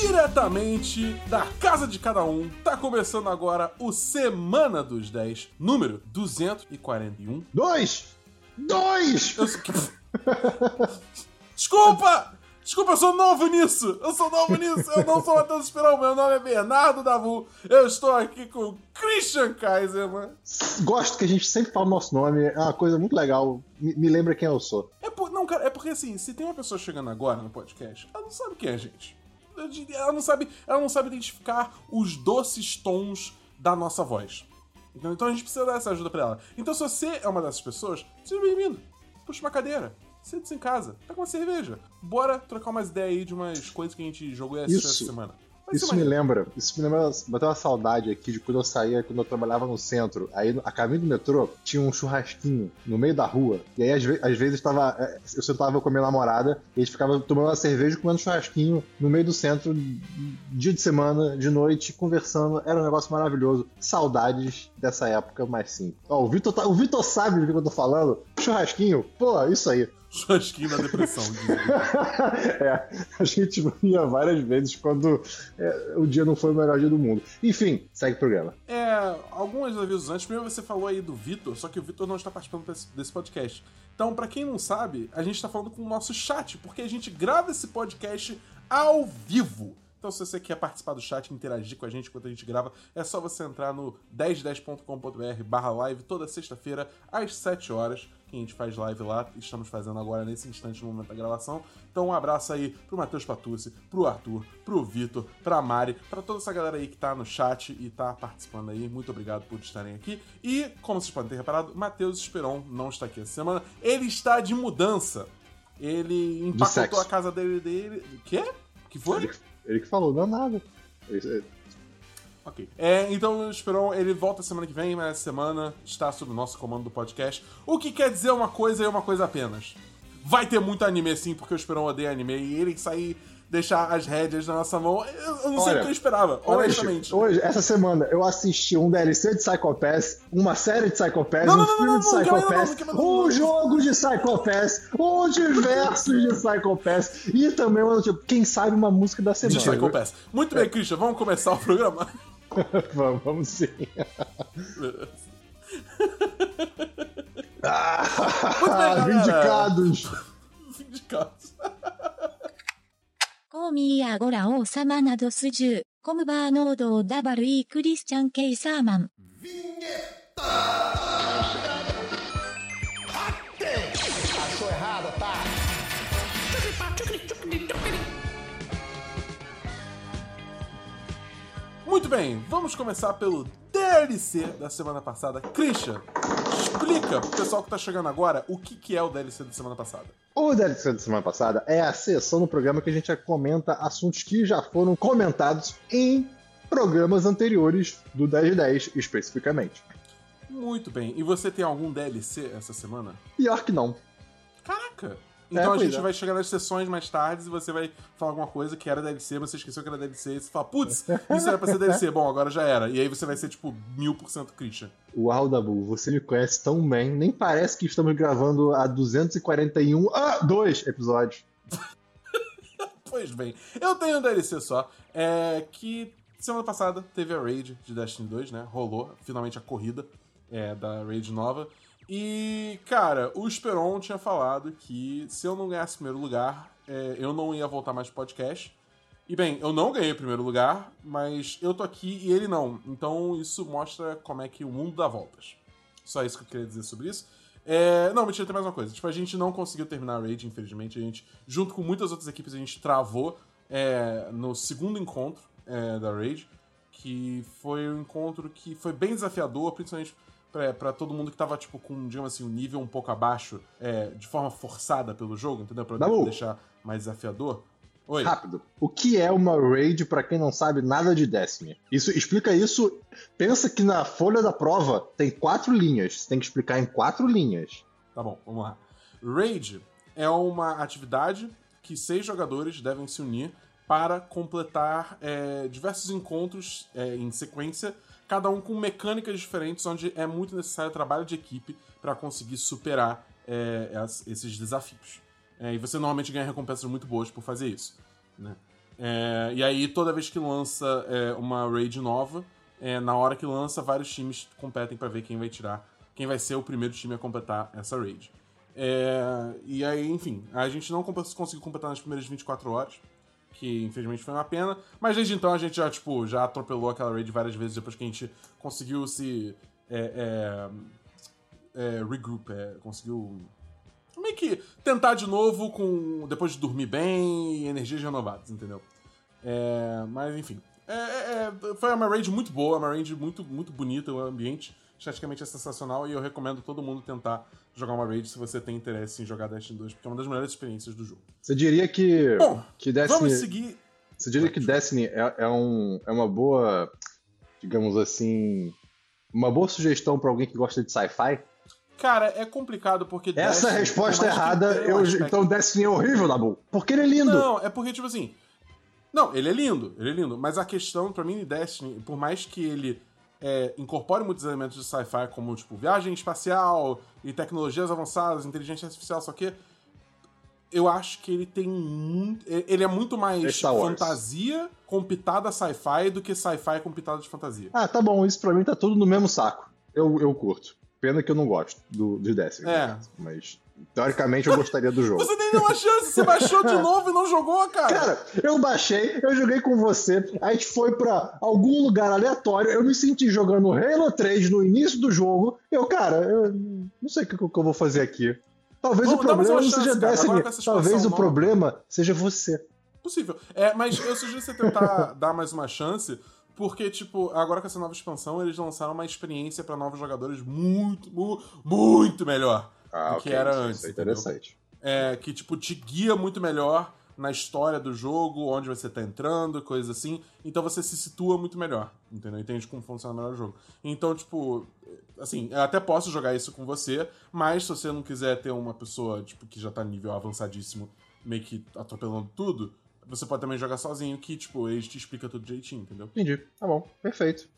diretamente da casa de cada um. Tá começando agora o Semana dos 10, número 241. Dois! Dois! Eu... Desculpa! Desculpa, eu sou novo nisso! Eu sou novo nisso! Eu não sou Matheus Esperão, meu nome é Bernardo Davu. Eu estou aqui com o Christian Kaiser, mano. Gosto que a gente sempre fala o nosso nome, é uma coisa muito legal. Me, me lembra quem eu sou. É por... Não, cara, é porque assim, se tem uma pessoa chegando agora no podcast, ela não sabe quem é a gente. Ela não sabe, ela não sabe identificar os doces tons da nossa voz. Então, então a gente precisa dar essa ajuda pra ela. Então se você é uma dessas pessoas, seja bem-vindo. Puxa uma cadeira senta-se em casa, pega uma cerveja. Bora trocar umas ideias aí de umas coisas que a gente jogou essa Isso. semana. Isso me lembra, isso me lembra, bateu uma saudade aqui de quando eu saía, quando eu trabalhava no centro. Aí, a caminho do metrô, tinha um churrasquinho no meio da rua. E aí, às, ve às vezes, tava, é, eu sentava com a minha namorada e a gente ficava tomando uma cerveja e comendo churrasquinho no meio do centro, dia de semana, de noite, conversando. Era um negócio maravilhoso. Saudades dessa época, mas sim. Ó, o Vitor, tá, o Vitor sabe do que eu tô falando. Churrasquinho, pô, isso aí. Churrasquinho na depressão. é, a gente ia várias vezes quando é, o dia não foi o melhor dia do mundo. Enfim, segue o programa. É, alguns avisos antes. Primeiro você falou aí do Vitor, só que o Vitor não está participando desse, podcast. Então, para quem não sabe, a gente está falando com o nosso chat, porque a gente grava esse podcast ao vivo. Então, se você quer participar do chat interagir com a gente enquanto a gente grava, é só você entrar no 1010.com.br barra live toda sexta-feira, às 7 horas, que a gente faz live lá. Estamos fazendo agora nesse instante, no momento da gravação. Então, um abraço aí pro Matheus Patucci, pro Arthur, pro Vitor, pra Mari, pra toda essa galera aí que tá no chat e tá participando aí. Muito obrigado por estarem aqui. E, como vocês podem ter reparado, Matheus Esperon não está aqui essa semana. Ele está de mudança. Ele empacotou a casa dele. dele... Quê? que foi? Ele, ele que falou, não é nada. Ele, Ok. É, então o Esperon, ele volta semana que vem, mas essa semana está sob o nosso comando do podcast. O que quer dizer uma coisa e uma coisa apenas. Vai ter muito anime sim, porque o Esperon odeia anime e ele sair deixar as rédeas na nossa mão. Eu, eu não Olha, sei o que eu esperava, honestamente. Hoje, essa semana, eu assisti um DLC de Psycho Pass, uma série de Psycho Pass, não, um não, filme não, de Psycho Pass, um jogo de Psycho Pass, um diversos de Psycho Pass e também, tipo, quem sabe, uma música da semana. De Psycho Pass. Muito bem, Christian, vamos começar o programa. vamos, vamos sim. ah, ah, vindicados! Vindicados. Komi agora o samana do suju, como ba nodo dabaru e Christian K. Saman. Vinheta! Muito bem, vamos começar pelo DLC da semana passada. Christian, explica pro pessoal que tá chegando agora o que, que é o DLC da semana passada. O DLC da semana passada é a sessão no programa que a gente comenta assuntos que já foram comentados em programas anteriores do 1010 especificamente. Muito bem. E você tem algum DLC essa semana? Pior que não. Caraca! Então é, a gente é. vai chegar nas sessões mais tarde e você vai falar alguma coisa que era DLC, você esqueceu que era DLC, e você fala, putz, isso era pra ser DLC, bom, agora já era. E aí você vai ser, tipo, mil por cento Christian. Uau, Dabu, você me conhece tão bem, nem parece que estamos gravando a 241, ah, dois episódios. pois bem, eu tenho um DLC só, é que semana passada teve a Raid de Destiny 2, né? Rolou finalmente a corrida é, da Raid nova. E, cara, o Esperon tinha falado que se eu não ganhasse primeiro lugar, é, eu não ia voltar mais pro podcast. E bem, eu não ganhei primeiro lugar, mas eu tô aqui e ele não. Então isso mostra como é que o mundo dá voltas. Só isso que eu queria dizer sobre isso. É... Não, mentira, tem mais uma coisa. Tipo, a gente não conseguiu terminar a Raid, infelizmente. A gente, junto com muitas outras equipes, a gente travou é, no segundo encontro é, da Raid. Que foi um encontro que foi bem desafiador, principalmente para todo mundo que tava, tipo, com, digamos assim, um nível um pouco abaixo, é, de forma forçada pelo jogo, entendeu? Pra Dabu. deixar mais desafiador. Oi. Rápido. O que é uma raid para quem não sabe nada de Destiny? Isso explica isso. Pensa que na folha da prova tem quatro linhas. Você tem que explicar em quatro linhas. Tá bom, vamos lá. Raid é uma atividade que seis jogadores devem se unir para completar é, diversos encontros é, em sequência cada um com mecânicas diferentes, onde é muito necessário trabalho de equipe para conseguir superar é, esses desafios. É, e você normalmente ganha recompensas muito boas por fazer isso. Né? É, e aí, toda vez que lança é, uma raid nova, é, na hora que lança, vários times competem pra ver quem vai tirar, quem vai ser o primeiro time a completar essa raid. É, e aí, enfim, a gente não conseguiu completar nas primeiras 24 horas, que infelizmente foi uma pena, mas desde então a gente já, tipo, já atropelou aquela raid várias vezes depois que a gente conseguiu se é, é, é, regroup, é, conseguiu meio que tentar de novo com depois de dormir bem e energias renovadas, entendeu? É, mas enfim, é, foi uma raid muito boa, uma raid muito, muito bonita, o ambiente esteticamente é sensacional e eu recomendo todo mundo tentar jogar uma raid se você tem interesse em jogar Destiny 2, porque é uma das melhores experiências do jogo. Você diria que, Bom, que Destiny. Vamos seguir. Você diria que Destiny é, é, um, é uma boa, digamos assim, uma boa sugestão pra alguém que gosta de sci-fi? Cara, é complicado porque. Essa Destiny, resposta errada. eu- aspecto- Então Destiny é horrível, Dabu. Porque ele é lindo. Não, é porque, tipo assim. Não, ele é lindo, ele é lindo. Mas a questão, pra mim, de Destiny, por mais que ele é, incorpore muitos elementos de sci-fi, como, tipo, viagem espacial e tecnologias avançadas, inteligência artificial, só que. Eu acho que ele tem muito. Ele é muito É mais Wars. fantasia com pitada sci-fi do que sci-fi com pitada de fantasia. Ah, tá bom. Isso pra mim tá tudo no mesmo saco. Eu, eu curto. Pena que eu não gosto do, de Destiny. É. Mas, teoricamente, eu gostaria do jogo. Você nem deu uma chance, você baixou de novo e não jogou, cara. Cara, eu baixei, eu joguei com você, a gente foi pra algum lugar aleatório, eu me senti jogando Halo 3 no início do jogo, eu, cara, eu não sei o que, que eu vou fazer aqui. Talvez o problema chance, seja cara. Destiny, talvez o nova. problema seja você. Possível. É, mas eu sugiro você tentar dar mais uma chance, porque, tipo, agora com essa nova expansão, eles lançaram uma experiência pra novos jogadores muito, mu- muito melhor do que era isso antes. é interessante. É, que, tipo, te guia muito melhor na história do jogo, onde você tá entrando, coisas assim. Então você se situa muito melhor, entendeu? Entende como funciona melhor o jogo. Então, tipo, assim, eu até posso jogar isso com você, mas se você não quiser ter uma pessoa, tipo, que já tá nível avançadíssimo, meio que atropelando tudo, você pode também jogar sozinho, que, tipo, ele te explica tudo direitinho, entendeu? Entendi, tá bom, perfeito.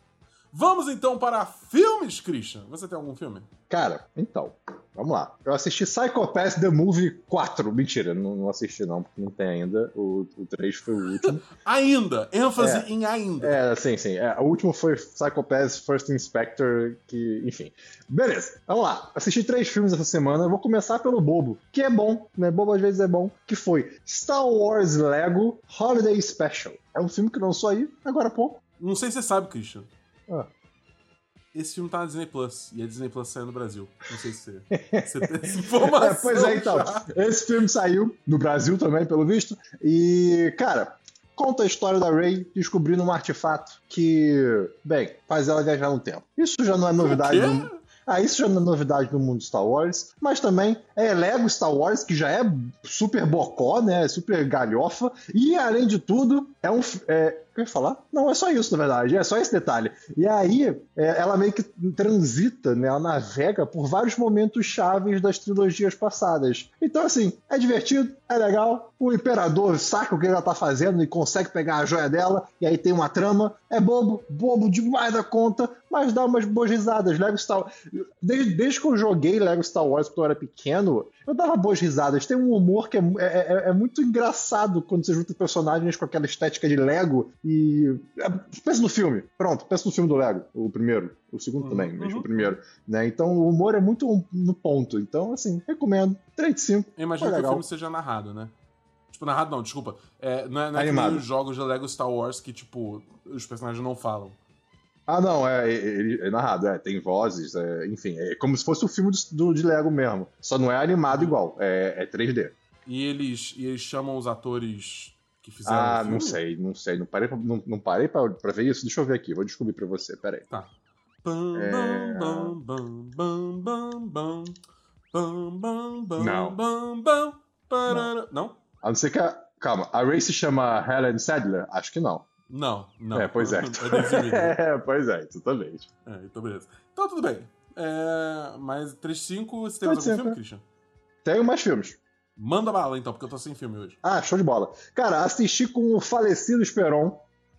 Vamos então para filmes, Christian. Você tem algum filme? Cara, então, vamos lá. Eu assisti Psychopath The Movie 4. Mentira, não, não assisti não, porque não tem ainda. O, o 3 foi o último. Ainda! ênfase É. em ainda. É, sim, sim. É, o último foi Psychopath First Inspector, que, enfim. Beleza, vamos lá. Assisti três filmes essa semana. Eu Vou começar pelo bobo, que é bom, né? Bobo às vezes é bom. Que foi Star Wars Lego Holiday Special. É um filme que lançou aí, agora há pouco. Não sei se você sabe, Christian. Ah. Esse filme tá na Disney Plus e a Disney Plus saiu no Brasil. Não sei se você, você tem essa informação. É, pois é, então. já. Esse filme saiu no Brasil também, pelo visto. E, cara, conta a história da Rey descobrindo um artefato que, bem, faz ela viajar no tempo. Isso já não é novidade. No... Ah, isso já não é novidade no mundo Star Wars, mas também é Lego Star Wars, que já é super bocó, né? Super galhofa, e além de tudo, é um. É, que eu ia falar? Não, é só isso, na verdade, é só esse detalhe. E aí, é, ela meio que transita, né? Ela navega por vários momentos chaves das trilogias passadas. Então, assim, é divertido, é legal. O Imperador saca o que ela tá fazendo e consegue pegar a joia dela, e aí tem uma trama. É bobo, bobo demais da conta, mas dá umas boas risadas. Lego Star Desde, desde que eu joguei Lego Star Wars quando eu era pequeno, eu dava boas risadas. Tem um humor que é, é, é- é muito engraçado quando você junta personagens com aquela estética de Lego e. é, pensa no filme. Pronto, pensa no filme do Lego, o primeiro. O segundo Uhum, também, mesmo uhum. o primeiro. Né? Então o humor é muito no ponto. Então, assim, recomendo. 3 de 5. Eu imagino Foi que o legal. filme seja narrado, né? Tipo, narrado não, desculpa. É, não é, não é que nem os jogos de Lego Star Wars que, tipo, os personagens não falam. Ah, não, é, é narrado, é, tem vozes, é, enfim, é como se fosse o filme do, de Lego mesmo. Só não é animado igual, é, é 3D. E eles, e eles chamam os atores que fizeram. Ah, não sei, não sei. Não parei, não, não parei pra, pra, ver isso. Deixa eu ver aqui, vou descobrir pra você, peraí. Tá. Não. Não? A não ser que a. Calma, a Ray se chama Helen Sadler? Acho que não. Não, não. É, pois é. é é, pois é, exatamente. É, então beleza. Então tudo bem. É, mas 3-5, você tem mais algum 3-5, filme, é. Christian? Tenho mais filmes. Manda bala então, porque eu tô sem filme hoje. Ah, show de bola. Cara, assisti com o falecido Esperon,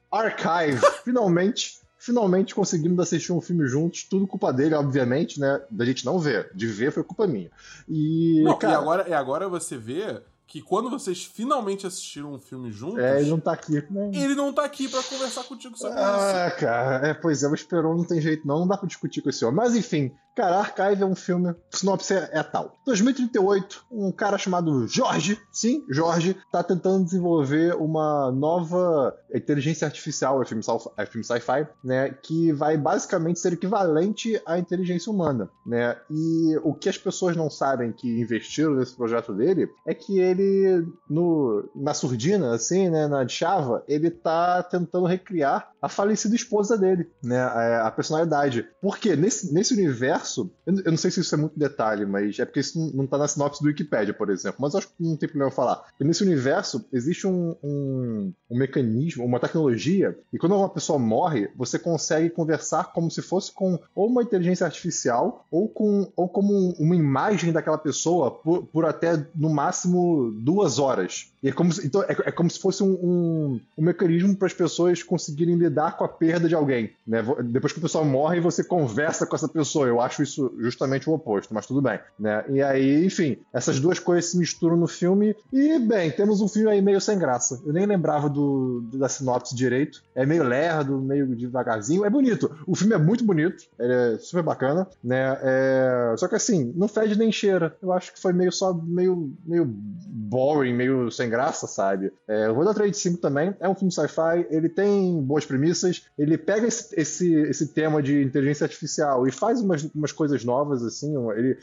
Archive, finalmente, finalmente conseguimos assistir um filme juntos, tudo culpa dele, obviamente, né? Da gente não ver. De ver foi culpa minha. E, Não, cara, e agora, e agora você vê que quando vocês finalmente assistiram um filme juntos, É, ele não tá aqui. Né? ele não tá aqui pra conversar contigo sobre Ah, cara, é, pois é, o Esperon não tem jeito não, não dá pra discutir com esse homem. Mas enfim, cara, Archive é um filme, sinopse é, é tal. 2038, um cara chamado Jorge, sim, Jorge, tá tentando desenvolver uma nova inteligência artificial, é filme, é filme sci-fi, né, que vai basicamente ser equivalente à inteligência humana, né, e o que as pessoas não sabem que investiram nesse projeto dele é que ele, no, na surdina, assim, né, na chava, ele tá tentando recriar a falecida esposa dele, né, a, a personalidade. Porque nesse, nesse universo, eu, eu não sei se isso é muito detalhe, mas é porque isso não, tá na sinopse do Wikipedia, por exemplo, mas acho que não tem problema eu falar. E nesse universo existe um, um, um mecanismo, uma tecnologia, e quando uma pessoa morre, você consegue conversar como se fosse com ou uma inteligência artificial ou com ou como uma imagem daquela pessoa por, por até no máximo duas horas. E é como se, então, é, é como se fosse um, um, um mecanismo para as pessoas conseguirem lidar com a perda de alguém. Né? Depois que a pessoa morre, você conversa com essa pessoa. Eu acho isso justamente o oposto, mas tudo bem. Né? E aí, enfim, essas duas coisas se misturam no filme. E, bem, temos um filme aí meio sem graça. Eu nem lembrava do, do- da sinopse direito. É meio lerdo, meio devagarzinho. É bonito. O filme é muito bonito. É super bacana. Né? É... Só que assim, não fede nem cheira. Eu acho que foi meio só meio, meio boring, meio sem graça, sabe? É, eu vou dar 3 de 5 também. É um filme sci-fi, ele tem boas premissas, ele pega esse, esse, esse tema de inteligência artificial e faz umas, umas coisas novas, assim. Ele,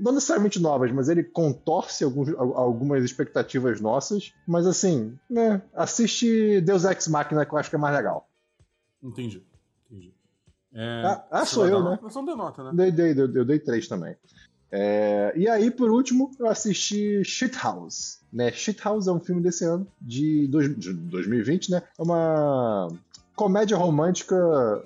não necessariamente novas, mas ele contorce alguns, algumas expectativas nossas. Mas assim, né? Assiste Deus Ex Machina, que eu acho que é mais legal. Entendi. Entendi. É, Ah, ah, sou eu, né? nota? Você não deu nota, né? Dei, dei, eu, eu dei três também. É, e aí, por último, eu assisti Shithouse. Né? Shithouse é um filme desse ano, de, dois, de 2020, né? É uma comédia romântica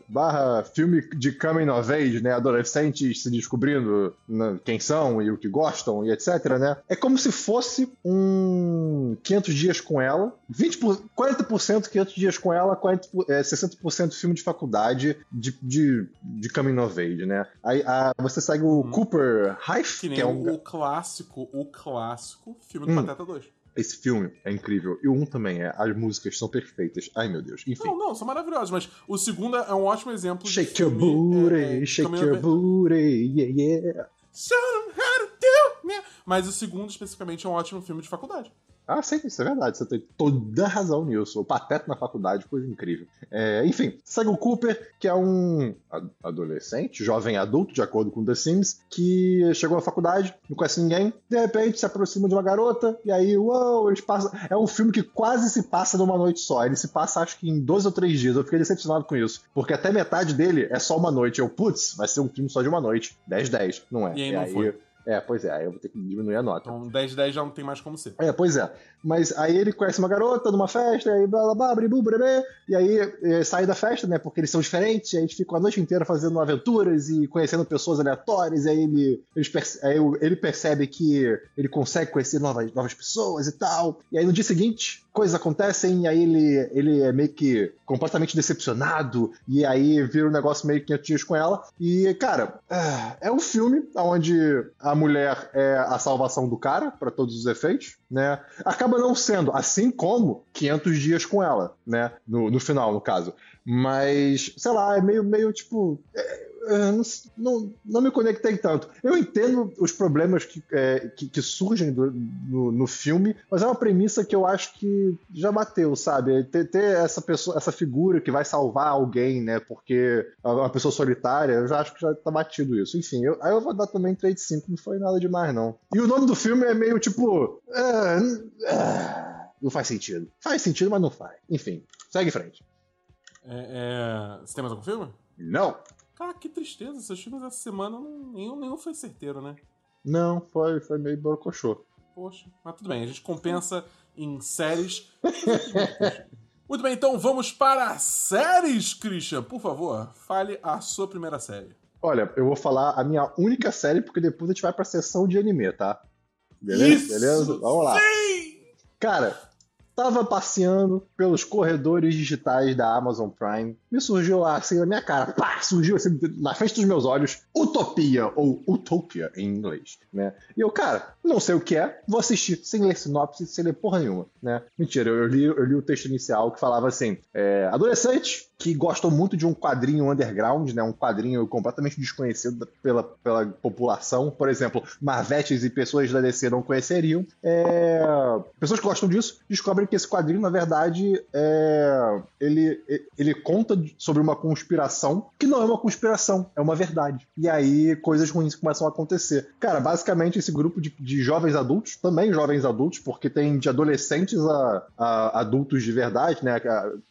barra filme de coming of age, né? Adolescentes se descobrindo né, quem são e o que gostam e etc, né? É como se fosse um 500 dias com ela, 20 por, 40% 500 dias com ela, 40, por- é, 60% filme de faculdade de, de, de coming of age, né? Aí a- você segue o Uhum. Cooper Hife, Que que, é um... o clássico, o clássico filme do Hum. Pateta 2. Esse filme é incrível. E o um também é. As músicas são perfeitas. Ai, meu Deus. Enfim. Não, não, são maravilhosos, mas o segundo é um ótimo exemplo de Shake your filme, booty, é, é, shake your booty, yeah, yeah. Show 'em how to do, né? Mas o segundo, especificamente, é um ótimo filme de faculdade. Ah, sim, isso é verdade. Você tem toda a razão nisso. O Pateta na faculdade, coisa incrível. É, enfim, segue o Cooper, que é um adolescente, jovem adulto, de acordo com The Sims, que chegou à faculdade, não conhece ninguém, de repente se aproxima de uma garota, e aí, uau, eles passam. É um filme que quase se passa numa noite só. Ele se passa, acho que em dois ou três dias. Eu fiquei decepcionado com isso. Porque até metade dele é só uma noite. Eu, putz, vai ser um filme só de uma noite. 10-10. Não é. E aí não foi. É, pois é, aí eu vou ter que diminuir a nota. Então 10 10 já não tem mais como ser. É, pois é. Mas aí ele conhece uma garota numa festa, e blá blá blá, bribu, brabê, e aí eh, sai da festa, né? Porque eles são diferentes, e aí eles ficam a noite inteira fazendo aventuras e conhecendo pessoas aleatórias, e aí ele, perce- aí ele percebe que ele consegue conhecer novas, novas pessoas e tal. E aí no dia seguinte, coisas acontecem, e aí ele, ele é meio que completamente decepcionado, e aí vira um negócio meio que dias com ela. E, cara, ah, é um filme onde a mulher é a salvação do cara, para todos os efeitos, né? Acaba não sendo, assim como 500 dias com ela, né? No, no final, no caso. Mas, sei lá, é meio, meio tipo. é, é, não, não, não me conectei tanto. Eu entendo os problemas que, é, que, que surgem do- no, no filme, mas é uma premissa que eu acho que já bateu, sabe? Ter, ter essa pessoa, essa figura que vai salvar alguém, né? Porque é uma pessoa solitária, eu já acho que já tá batido isso. Enfim, eu, aí eu vou dar também 3 de 5, não foi nada demais, não. E o nome do filme é meio tipo. é, é, não faz sentido. Faz sentido, mas não faz. Enfim, segue em frente. É, é... Você tem mais algum filme? Não. Cara, que tristeza. Esses filmes essa semana, nenhum, nenhum foi certeiro, né? Não, foi, foi meio borocochô. Poxa, mas tudo bem, a gente compensa em séries. Muito bem, então vamos para séries, Christian. Por favor, fale a sua primeira série. Olha, eu vou falar a minha única série, porque depois a gente vai pra sessão de anime, tá? Beleza? Isso! Beleza? Vamos lá. Sim! Cara, tava passeando pelos corredores digitais da Amazon Prime, me surgiu assim, na minha cara, pá, surgiu assim, na frente dos meus olhos, Utopia, ou Utopia em inglês, né? E eu, cara, não sei o que é, vou assistir, sem ler sinopse, sem ler porra nenhuma, né? Mentira, eu li, eu li o texto inicial que falava assim, é, adolescentes que gostam muito de um quadrinho underground, né? Um quadrinho completamente desconhecido pela, pela população. Por exemplo, Marvetes e pessoas da DC não conheceriam. É... Pessoas que gostam disso descobrem que esse quadrinho, na verdade, é... ele, ele conta sobre uma conspiração que não é uma conspiração, é uma verdade. E aí coisas ruins começam a acontecer. Cara, basicamente esse grupo de, de jovens adultos, também jovens adultos, porque tem de adolescentes a, a adultos de verdade, né?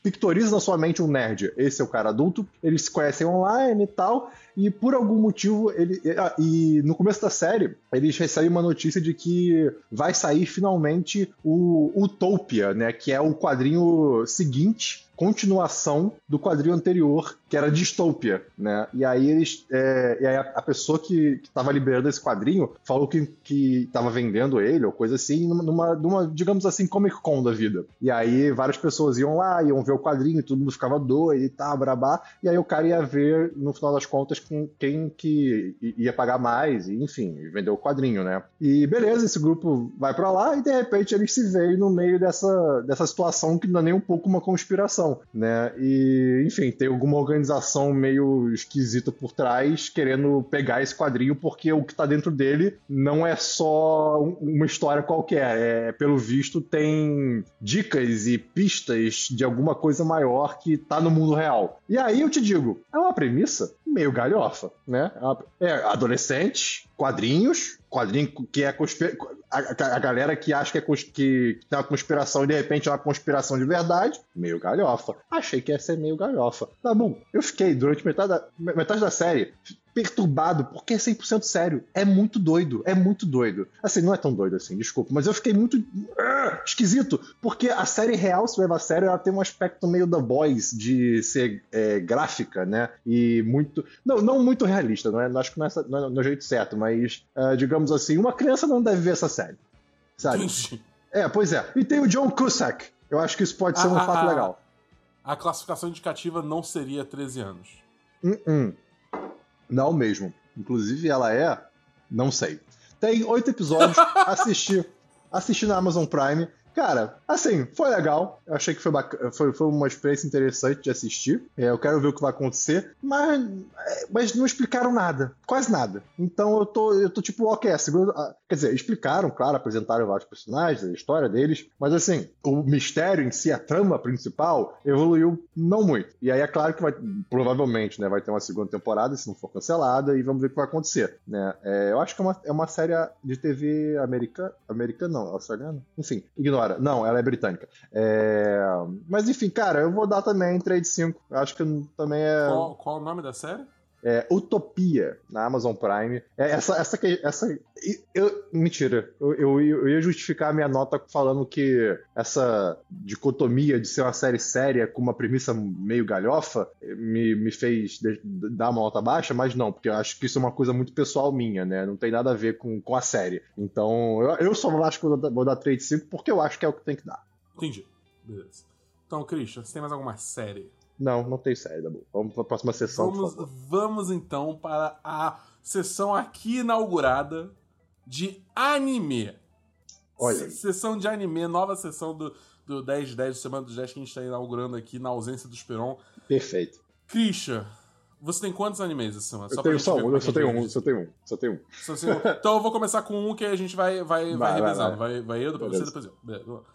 Pictoriza na sua mente um nerd esse é o cara adulto, eles se conhecem online e tal, e por algum motivo ele ah, e no começo da série eles recebem uma notícia de que vai sair finalmente o Utopia, né, que é o quadrinho seguinte continuação do quadrinho anterior, que era Distopia, né? E aí eles. É, e aí a, a, pessoa que estava liberando esse quadrinho falou que, que tava vendendo ele, ou coisa assim, numa, numa, digamos assim, Comic Con da vida. E aí várias pessoas iam lá, iam ver o quadrinho, todo mundo ficava doido e tal, brabá. E aí o cara ia ver, no final das contas, quem que ia pagar mais, e enfim, vendeu o quadrinho, né? E beleza, esse grupo vai para lá e de repente eles se veem no meio dessa, dessa situação que não é nem um pouco uma conspiração organização, né? E, enfim, tem alguma organização meio esquisita por trás querendo pegar esse quadrinho porque o que tá dentro dele não é só uma história qualquer, é, pelo visto tem dicas e pistas de alguma coisa maior que tá no mundo real. E aí eu te digo, é uma premissa meio galhofa, né? É adolescente, quadrinhos, quadrinho que é a, a, galera que acha que, é cons... que tem uma conspiração e de repente é uma conspiração de verdade, meio galhofa. Achei que ia ser meio galhofa. Tá bom, eu fiquei durante metade da, metade da série perturbado, porque é 100% sério. É muito doido, é muito doido. Assim, não é tão doido assim, desculpa, mas eu fiquei muito uh, esquisito, porque a série real, se leva a sério, ela tem um aspecto meio The Boys de ser é, gráfica, né? E muito. Não, não muito realista, não é? Acho que não é, não é no jeito certo, mas, uh, digamos assim, uma criança não deve ver essa série. Sabe? É, pois é. E tem o John Cusack. Eu acho que isso pode ser um fato legal. A classificação indicativa não seria 13 anos. Uh -uh. Não mesmo. Inclusive ela é. Não sei. Tem oito episódios. assisti. Assisti na Amazon Prime. Cara, assim, foi legal. Eu achei que foi, foi, foi uma experiência interessante de assistir. É, eu quero ver o que vai acontecer. Mas, é, mas não explicaram nada. Quase nada. Então eu tô, eu tô tipo, ok, a segunda. Quer dizer, explicaram, claro, apresentaram vários personagens, a história deles. Mas assim, o mistério em si, a trama principal, evoluiu não muito. E aí é claro que vai, provavelmente, né, vai ter uma segunda temporada, se não for cancelada, e vamos ver o que vai acontecer. Né? É, eu acho que é uma, é uma série de TV americana. Americana não, australiana? Enfim, ignora não, ela é britânica. É... Mas enfim, cara, eu vou dar também 3 de 5. Acho que também é. Qual, qual o nome da série? É, Utopia na Amazon Prime. É, essa, essa, essa, eu, mentira, eu, eu, eu, ia justificar a minha nota falando que essa dicotomia de ser uma série séria com uma premissa meio galhofa me, me fez dar uma nota baixa, mas não, porque eu acho que isso é uma coisa muito pessoal minha, né? Não tem nada a ver com, com a série. Então, eu, eu só acho que eu vou dar 3 de 5 porque eu acho que é o que tem que dar. Entendi. Beleza. Então, Christian, você tem mais alguma série não, não tem série, Dabu. Vamos para a próxima sessão. Vamos, vamos então para a sessão aqui inaugurada de anime. Olha. Aí. Sessão de anime, nova sessão do, do 10 de 10, Semana dos 10 que a gente está inaugurando aqui na ausência do Esperon. Perfeito. Christian, você tem quantos animes essa semana? Eu só tenho só um, eu só tenho um, só tenho um, só tenho um. Então eu vou começar com um que a gente vai, vai, vai, vai revezando. Vai, vai. vai eu, depois Beleza. você, depois eu.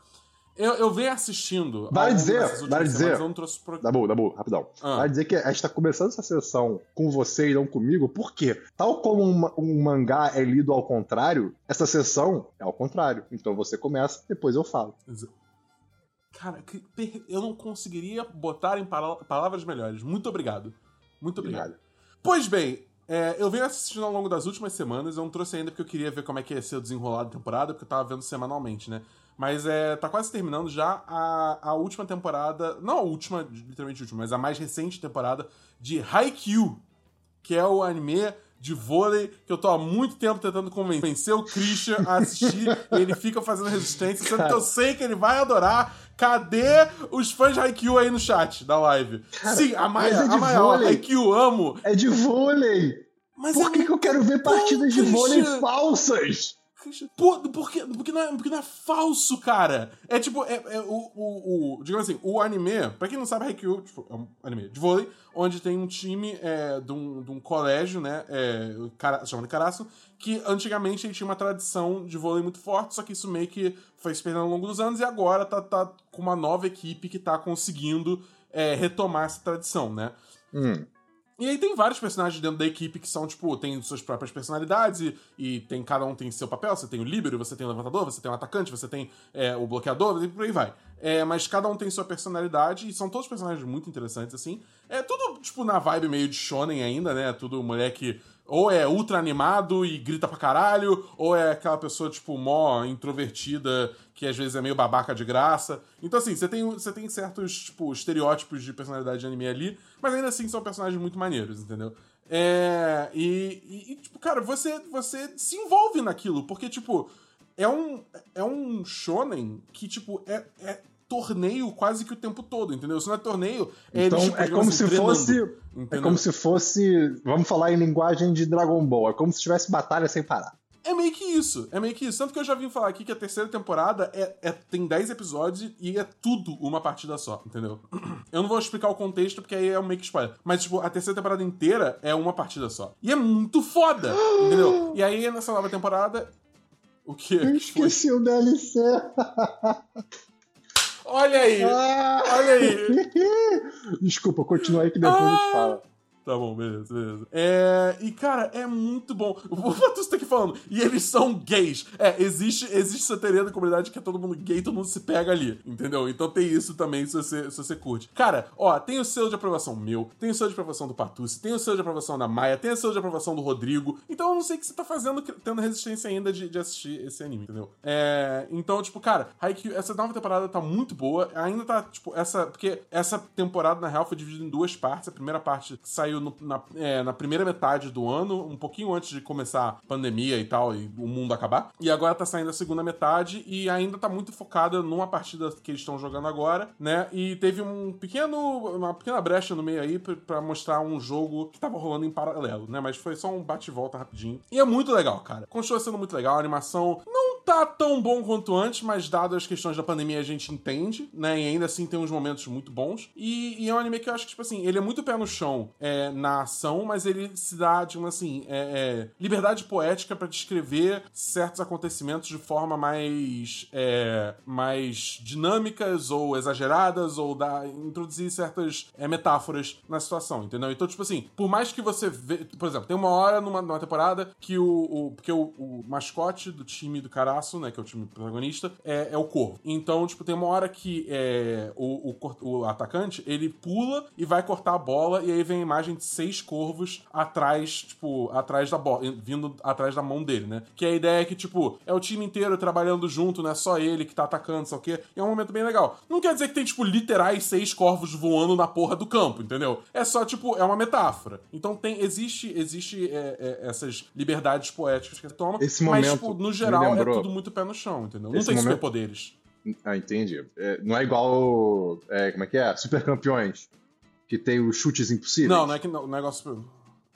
Eu, eu venho assistindo. Vale dizer, vale dizer. Eu não trouxe pro... Dá bom, dá bom, rapidão. Ah. Vale dizer que a gente tá começando essa sessão com você e não comigo, porque, tal como um, um, mangá é lido ao contrário, essa sessão é ao contrário. Então você começa, depois eu falo. Cara, eu não conseguiria botar em palavras melhores. Muito obrigado. Muito obrigado. Pois bem, é, eu venho assistindo ao longo das últimas semanas. Eu não trouxe ainda porque eu queria ver como é que ia ser o desenrolado da temporada, porque eu tava vendo semanalmente, né? Mas é, tá quase terminando já a, a última temporada. Não a última, literalmente a última, mas a mais recente temporada de Haikyuu, que é o anime de vôlei que eu tô há muito tempo tentando convencer o Christian a assistir e ele fica fazendo resistência, sendo que eu sei que ele vai adorar. Cadê os fãs de Haikyuu aí no chat da live? Cara, Sim, a Maia, mas é de a vôlei. Haikyuu, amo. É de vôlei! Mas Por é que, que eu quero ver bom, partidas de vôlei Christian. falsas? Pô, porque, porque, não é, porque não é falso, cara. É tipo, é, é o, o, o. Digamos assim, o anime, pra quem não sabe, Haikyuu tipo, é um anime de vôlei, onde tem um time é, de, um, de um colégio, né? É, chamado Caraço, que antigamente ele tinha uma tradição de vôlei muito forte, só que isso meio que foi se perdendo ao longo dos anos e agora tá, tá com uma nova equipe que tá conseguindo é, retomar essa tradição, né? Hum. E aí tem vários personagens dentro da equipe que são, tipo, tem suas próprias personalidades e, e tem cada um tem seu papel. Você tem o líbero, você tem o levantador, você tem o atacante, você tem é, o bloqueador, e por aí vai. É, mas cada um tem sua personalidade e são todos personagens muito interessantes, assim. É tudo, tipo, na vibe meio de shonen ainda, né? Tudo moleque ou é ultra animado e grita pra caralho, ou é aquela pessoa, tipo, mó introvertida, que às vezes é meio babaca de graça. Então, assim, você tem, você tem certos, tipo, estereótipos de personalidade de anime ali, mas ainda assim são personagens muito maneiros, entendeu? É. E, e, tipo, cara, você, você se envolve naquilo, porque, tipo, é um, é um shonen que, tipo, é, é torneio quase que o tempo todo, entendeu? Se não é torneio, é Então eles, tipo, é como assim, se treinando, fosse. É entendeu? como se fosse. Vamos falar em linguagem de Dragon Ball. É como se tivesse batalha sem parar. É meio que isso, é meio que isso. Tanto que eu já vim falar aqui que a terceira temporada é, é- tem 10 episódios e é tudo uma partida só, entendeu? Eu não vou explicar o contexto porque aí é um meio que spoiler. Mas, tipo, a terceira temporada inteira é uma partida só. E é muito foda, entendeu? E aí, nessa nova temporada. O quê? Eu esqueci o DLC. Olha aí! Ah! Olha aí! Desculpa, continua aí que depois a gente Ah! fala. Tá bom, beleza, beleza. É, e, cara, é muito bom. O Matheus tá aqui falando. E eles são gays. É, existe, existe essa teoria da comunidade que é todo mundo gay, todo mundo se pega ali. Entendeu? Então tem isso também se você, se você curte. Cara, ó, tem o selo de aprovação meu, tem o selo de aprovação do Patucci, tem o selo de aprovação da Maia, tem o selo de aprovação do Rodrigo. Então eu não sei o que você tá fazendo tendo resistência ainda de, de assistir esse anime, entendeu? É, então, tipo, cara, Haikyuu, essa nova temporada tá muito boa. Ainda tá, tipo, essa. Porque essa temporada, na real, foi dividida em duas partes. A primeira parte saiu no- na, é, na primeira metade do ano, um pouquinho antes de começar a pandemia e tal, e o mundo acabar. E agora tá saindo a segunda metade e ainda tá muito focada numa partida que eles estão jogando agora, né? E teve um pequeno, uma pequena brecha no meio aí pra mostrar um jogo que tava rolando em paralelo, né? Mas foi só um bate e volta rapidinho. E é muito legal, cara. Continua sendo muito legal. A animação não tá tão bom quanto antes, mas dado as questões da pandemia a gente entende, né? E ainda assim tem uns momentos muito bons. E, e é um anime que eu acho que, tipo assim, ele é muito pé no chão é, na ação, mas ele se dá, digamos assim, é, é, liberdade poética pra descrever certos acontecimentos de forma mais, é, mais dinâmicas ou exageradas, ou dar, introduzir certas é, metáforas na situação, entendeu? Então, tipo assim, por mais que você vê. Por exemplo, tem uma hora numa, numa temporada que o. o- porque o, o mascote do time do Né? Que é o time protagonista, é, é o corvo. Então, tipo, tem uma hora que é, o, o, o atacante ele pula e vai cortar a bola, e aí vem a imagem de seis corvos atrás, tipo, atrás da bola, vindo atrás da mão dele, né? Que a ideia é que, tipo, é o time inteiro trabalhando junto, não é só ele que tá atacando, sei o quê. E é um momento bem legal. Não quer dizer que tem, tipo, literais seis corvos voando na porra do campo, entendeu? É só, tipo, é uma metáfora. Então tem, existe, existe é, é, essas liberdades poéticas que ele toma. Esse mas, momento tipo, no geral, é lembrou- tudo muito pé no chão, entendeu? Não Esse tem momento- superpoderes. Ah, entendi. É, não é igual. é, como é que é? Super campeões. Que tem os chutes impossíveis. Não, não é que não, o negócio.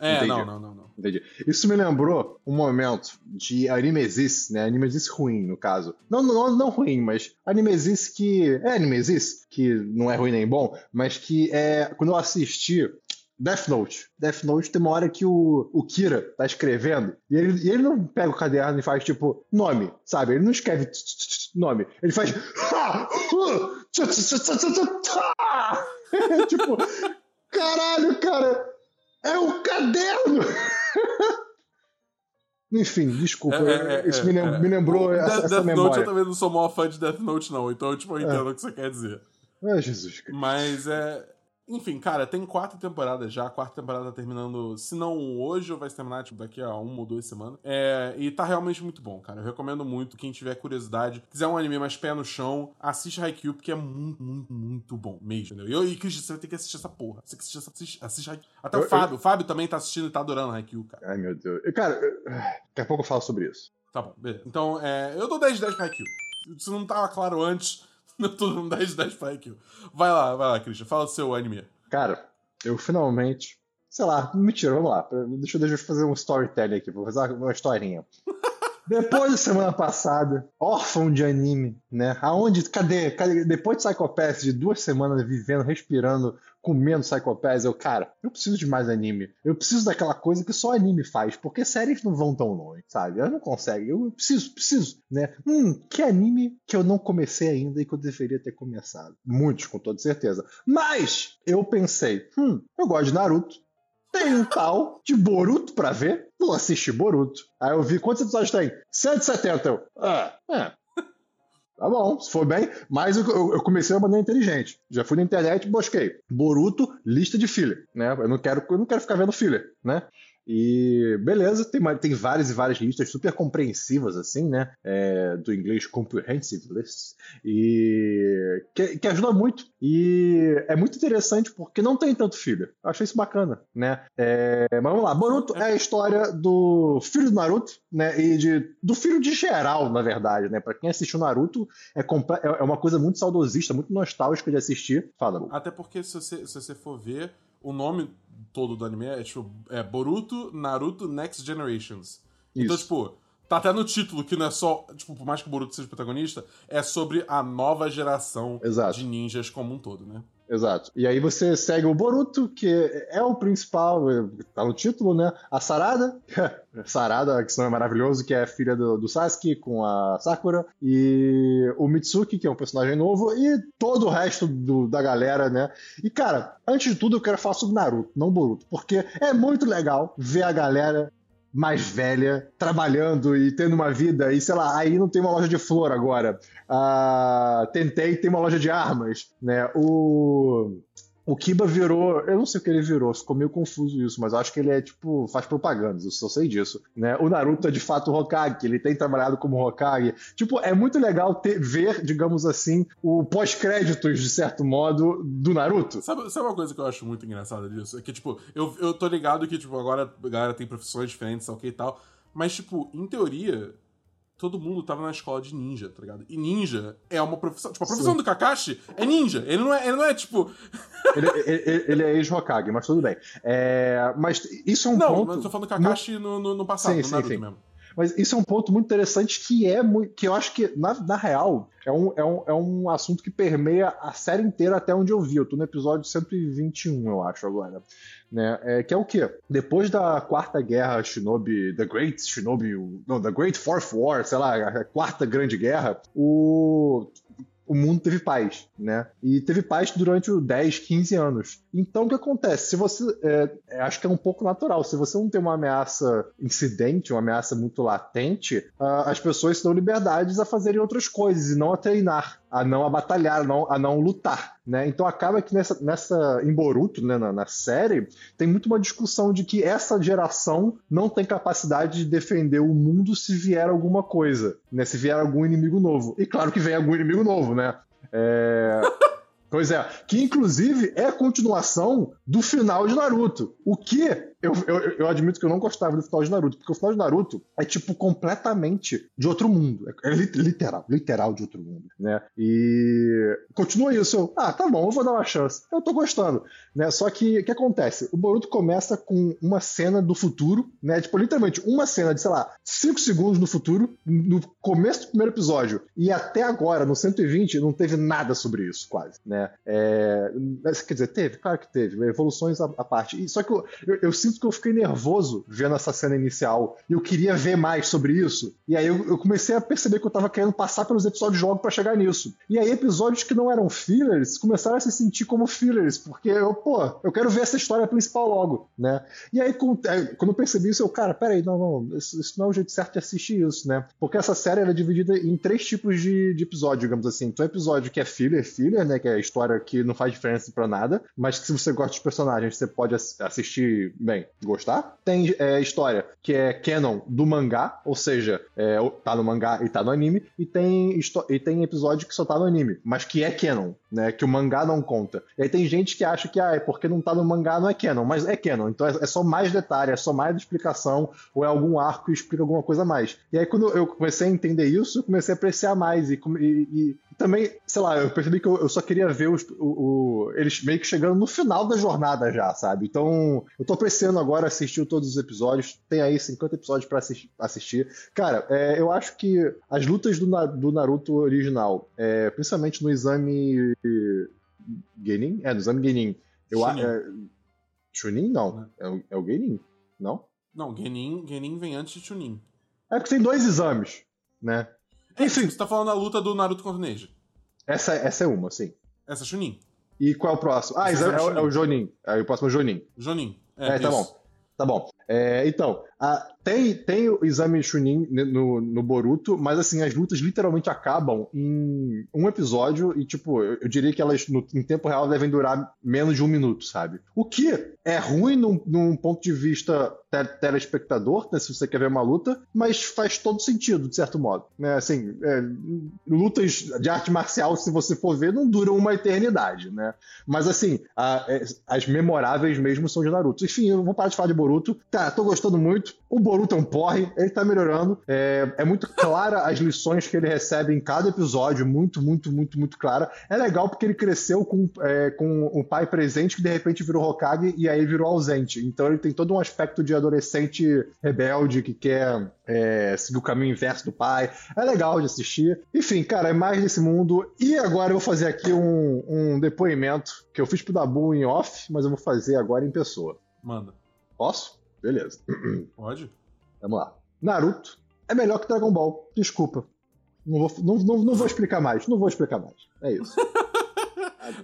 É, Entendi. não, não, não, não. Entendi. Isso me lembrou um momento de animesis, né? Animesis ruim, no caso. Não, não, não ruim, mas animesis que. É animesis, que não é ruim nem bom, mas que é. Quando eu assisti Death Note. Death Note tem uma hora que o, o Kira tá escrevendo e ele, e ele não pega o caderno e faz tipo nome, sabe? Ele não escreve nome. Ele faz. tipo, caralho, cara! É um caderno! Enfim, desculpa. É, é, isso é, me, lem- é. me lembrou O essa, Death, essa Death Note eu também não sou maior fã de Death Note, não. Então, tipo, eu É. entendo o que você quer dizer. Ah, Jesus Cristo. Mas é. Enfim, cara, tem quatro temporadas já. A quarta temporada tá terminando, se não hoje, ou vai terminar tipo, daqui a uma ou duas semanas. É, e tá realmente muito bom, cara. Eu recomendo muito. Quem tiver curiosidade, quiser um anime mais pé no chão, assiste Haikyuu, porque é muito, muito, muito bom mesmo. Entendeu? E, e Christian, você vai ter que assistir essa porra. Você que assiste, assiste, assiste Haikyuu. Até Eu- o Fábio. O Fábio também tá assistindo e tá adorando Haikyuu, cara. Ai, meu Deus. Cara, eu- daqui a pouco eu falo sobre isso. Tá bom, beleza. Então, é, eu dou 10 de 10 pra Haikyuu. Se não tava claro antes, tô dando 10 de 10 pra Haikyuu. Vai lá, vai lá, Christian. Fala do seu anime. Cara, eu finalmente. Sei lá, mentira, vamos lá. Deixa, eu- deixa eu fazer um storytelling aqui, vou fazer uma historinha. Depois da semana passada, órfão de anime, né? Aonde, cadê? cadê? Depois de Psycho Pass, de duas semanas vivendo, respirando, comendo Psycho Pass, eu, cara, eu preciso de mais anime. Eu preciso daquela coisa que só anime faz, porque séries não vão tão longe, sabe? Elas não conseguem. Eu preciso, preciso, né? Hum, que anime que eu não comecei ainda e que eu deveria ter começado? Muitos, com toda certeza. Mas eu pensei, hum, eu gosto de Naruto. Tem um tal de Boruto pra ver. Vou assistir Boruto. Aí eu vi quantos episódios tem? 170. Eu, ah, é. Tá bom, se for bem. Mas eu, eu- comecei de maneira inteligente. Já fui na internet e busquei. Boruto, lista de filler, né? Eu não quero, eu não quero ficar vendo filler, né? E beleza, tem, tem várias e várias listas super compreensivas, assim, né? É, do inglês Comprehensive Lists. E que, que ajuda muito. E é muito interessante porque não tem tanto filho. Eu achei isso bacana, né? É, mas vamos lá, Boruto é a história do filho do Naruto, né? E de, do filho de geral, na verdade, né? Pra quem assistiu Naruto, é, é é uma coisa muito saudosista, muito nostálgica de assistir. Fala. Até porque, se você, se você for ver, o nome todo do anime é, tipo, é Boruto Naruto Next Generations. Então, Isso. tipo, tá até no título que não é só, tipo, por mais que o Boruto seja protagonista, é sobre a nova geração Exato. de ninjas como um todo, né? Exato. E aí você segue o Boruto, que é o principal, é, tá no título, né? A Sarada, Sarada, que esse nome é maravilhoso, que é filha do, do Sasuke com a Sakura, e o Mitsuki, que é um personagem novo, e todo o resto do- da galera, né? E cara, antes de tudo eu quero falar sobre Naruto, não Boruto, porque é muito legal ver a galera mais velha, trabalhando e tendo uma vida, e sei lá, aí não tem uma loja de flor agora. Ah, tentei, tem uma loja de armas, né? O. O Kiba virou. Eu não sei o que ele virou, ficou meio confuso isso, mas acho que ele é tipo. faz propagandas, eu só sei disso. Né? O Naruto é de fato o Hokage, ele tem trabalhado como Hokage. Tipo, é muito legal ter- ver, digamos assim, o pós-créditos, de certo modo, do Naruto. Sabe, sabe uma coisa que eu acho muito engraçada disso? É que, tipo, eu, eu tô ligado que, tipo, agora a galera tem profissões diferentes, ok e tal. Mas, tipo, em teoria, todo mundo tava na escola de ninja, tá ligado? E ninja é uma profissão. Tipo, a profissão do Kakashi é ninja. Ele não é, ele não é tipo. Ele, ele- ele é ex-Hokage, mas tudo bem. É, mas isso é um não, ponto. mas eu tô falando do Kakashi no, no, no passado, Sim, no sim, Naruto sim. mesmo. Mas isso é um ponto muito interessante que é que eu acho que, na, na real, é um, é, um, é um assunto que permeia a série inteira até onde eu vi. Eu tô no episódio 121, eu acho, agora. Né? É, que é o quê? Depois da quarta guerra Shinobi, The Great Shinobi, não, The Great Fourth War, sei lá, a quarta grande guerra, o o mundo teve paz, né? E teve paz durante os 10, 15 anos. Então o que acontece? Se você. é, é, acho que é um pouco natural. Se você não tem uma ameaça incidente, uma ameaça muito latente, ah, as pessoas se dão liberdades a fazerem outras coisas e não a treinar, a não batalhar, a não, a não lutar. Né? Então acaba que nessa, nessa em Boruto, né, na, na série, tem muito uma discussão de que essa geração não tem capacidade de defender o mundo se vier alguma coisa, né? Se vier algum inimigo novo. E claro que vem algum inimigo novo, né? É... Pois é, que inclusive é a continuação do final de Naruto. O que eu, eu, eu admito que eu não gostava do final de Naruto, porque o final de Naruto é tipo completamente de outro mundo. É li- literal, literal de outro mundo, né? E continua isso. Eu, ah, tá bom, eu vou dar uma chance. Eu tô gostando, né? Só que o que acontece? O Boruto começa com uma cena do futuro, né? Tipo, literalmente uma cena de, sei lá, 5 segundos no futuro, no começo do primeiro episódio. E até agora, no 120, não teve nada sobre isso, quase, né? É, quer dizer, teve, claro que teve, evoluções à, à parte. E, só que eu, eu, eu sinto sinto que eu fiquei nervoso vendo essa cena inicial. E eu queria ver mais sobre isso. E aí eu, eu comecei a perceber que eu tava querendo passar pelos episódios logo para chegar nisso. E aí episódios que não eram fillers começaram a se sentir como fillers, porque eu, pô, eu quero ver essa história principal logo, né? E aí quando eu percebi isso, eu, cara, peraí, não, não, isso, isso não é o jeito certo de assistir isso, né? Porque essa série é dividida em três tipos de, de episódio, digamos assim. Então, episódio que é filler, filler, né? Que é a história que não faz diferença para nada, mas que se você gosta dos personagens, você pode assistir, bem, gostar. Tem é, história que é canon do mangá, ou seja, é, tá no mangá e tá no anime, e tem, e tem episódio que só tá no anime, mas que é canon, né? Que o mangá não conta. E aí tem gente que acha que, ah, é porque não tá no mangá, não é canon, mas é canon. Então é, é só mais detalhe, é só mais explicação, ou é algum arco que explica alguma coisa a mais. E aí quando eu comecei a entender isso, eu comecei a apreciar mais. E, e, e também, sei lá, eu percebi que eu, eu só queria ver os, o, o, eles meio que chegando no final da jornada já, sabe? Então, eu tô apreciando agora assistir todos os episódios. Tem aí 50 episódios para assistir, assistir. Cara, é, eu acho que as lutas do, do Naruto original, é, principalmente no exame Genin? É, no exame Genin. Eu, Chunin. É, Chunin? Não. É, o, é o Genin, não? Não, Genin, Genin vem antes de Chunin. É porque tem dois exames, né? Enfim. Você tá falando da luta do Naruto contra o Neji. Essa, essa é uma, sim. Essa é Chunin. E qual é o próximo? Ah, é, é, é, o Jonin. É, o próximo é o Jonin. Jonin. É, é tá bom. Tá bom. É, então, a, tem, tem o exame Chunin no, no Boruto, mas assim, as lutas literalmente acabam em um episódio e, tipo, eu, eu diria que elas no, em tempo real devem durar menos de um minuto, sabe? O que é ruim num, num ponto de vista telespectador, né, se você quer ver uma luta, mas faz todo sentido, de certo modo. Né? Assim, é, lutas de arte marcial, se você for ver, não duram uma eternidade, né? Mas assim, a, é, as memoráveis mesmo são de Naruto. Enfim, eu vou parar de falar de Boruto. Tá, tô gostando muito. O Boruto é um porre, ele tá melhorando. É, é muito clara as lições que ele recebe em cada episódio, muito, muito, muito, muito clara. É legal porque ele cresceu com, é, com o pai presente que de repente virou Hokage e aí virou ausente. Então ele tem todo um aspecto de adolescente rebelde que quer é, seguir o caminho inverso do pai. É legal de assistir. Enfim, cara, é mais desse mundo. E agora eu vou fazer aqui um, um depoimento que eu fiz pro Dabu em off, mas eu vou fazer agora em pessoa. Manda. Posso? Beleza. Pode? Vamos lá. Naruto é melhor que Dragon Ball. Desculpa. Não vou, não, não, não vou explicar mais. Não vou explicar mais. É isso.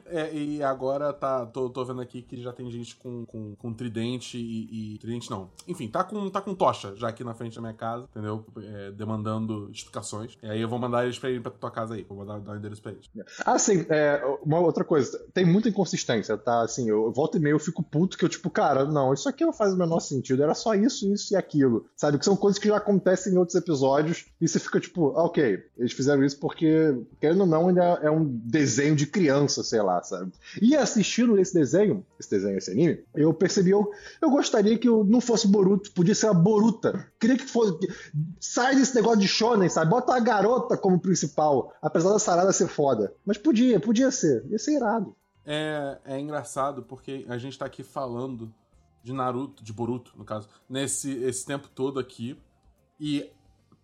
É, e agora tá. Tô, tô vendo aqui que já tem gente com, com, com tridente e, e, Tridente não. Enfim, tá com, tá com tocha já aqui na frente da minha casa, entendeu? É, demandando explicações. E aí eu vou mandar eles pra ir pra tua casa aí. Vou mandar dar o endereço pra eles. Ah, sim. É, uma outra coisa. Tem muita inconsistência, tá? Assim, eu volto e meio eu fico puto que eu, tipo, cara, não, isso aqui não faz o menor sentido. Era só isso, isso e aquilo. Sabe? Que são coisas que já acontecem em outros episódios. E você fica, tipo, ok, eles fizeram isso porque, querendo ou não, ainda é um desenho de criança, sei lá, sabe? E assistindo esse desenho, esse desenho, esse anime, eu percebi, eu, eu gostaria que eu não fosse Boruto, podia ser a Boruta. Queria que fosse. Sai desse negócio de shonen, sabe? Bota a garota como principal, apesar da sarada ser foda. Mas podia, podia ser. Ia ser irado. É, é engraçado porque a gente tá aqui falando de Naruto, de Boruto, no caso, nesse esse tempo todo aqui. E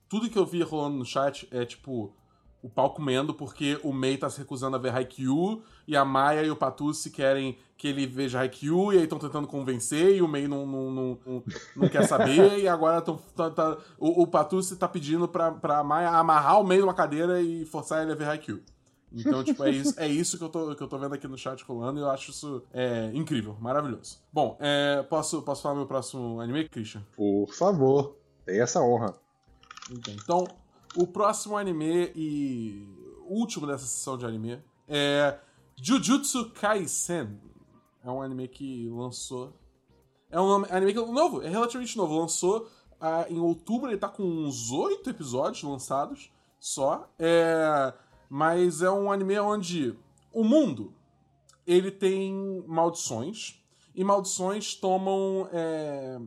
tudo que eu vi rolando no chat é tipo o pau comendo porque o Mei tá se recusando a ver Haikyuu e a Maia e o Patucci querem que ele veja Haikyuu e aí estão tentando convencer e o Mei não, não, não, não, quer saber e agora tão, tá, tá, o, o Patucci tá pedindo pra, pra Maia amarrar o Mei numa cadeira e forçar ele a ver Haikyuu. Então, tipo, é isso, é isso que, eu tô, que eu tô vendo aqui no chat rolando e eu acho isso é, incrível, maravilhoso. Bom, é, posso, posso falar meu próximo anime, Christian? Por favor, tem essa honra. Então, o próximo anime e último dessa sessão de anime é Jujutsu Kaisen. É um anime que lançou. É um anime que é novo, é relativamente novo. Lançou uh, em outubro, ele tá com uns oito episódios lançados só. É... Mas é um anime onde o mundo ele tem maldições e maldições tomam, é...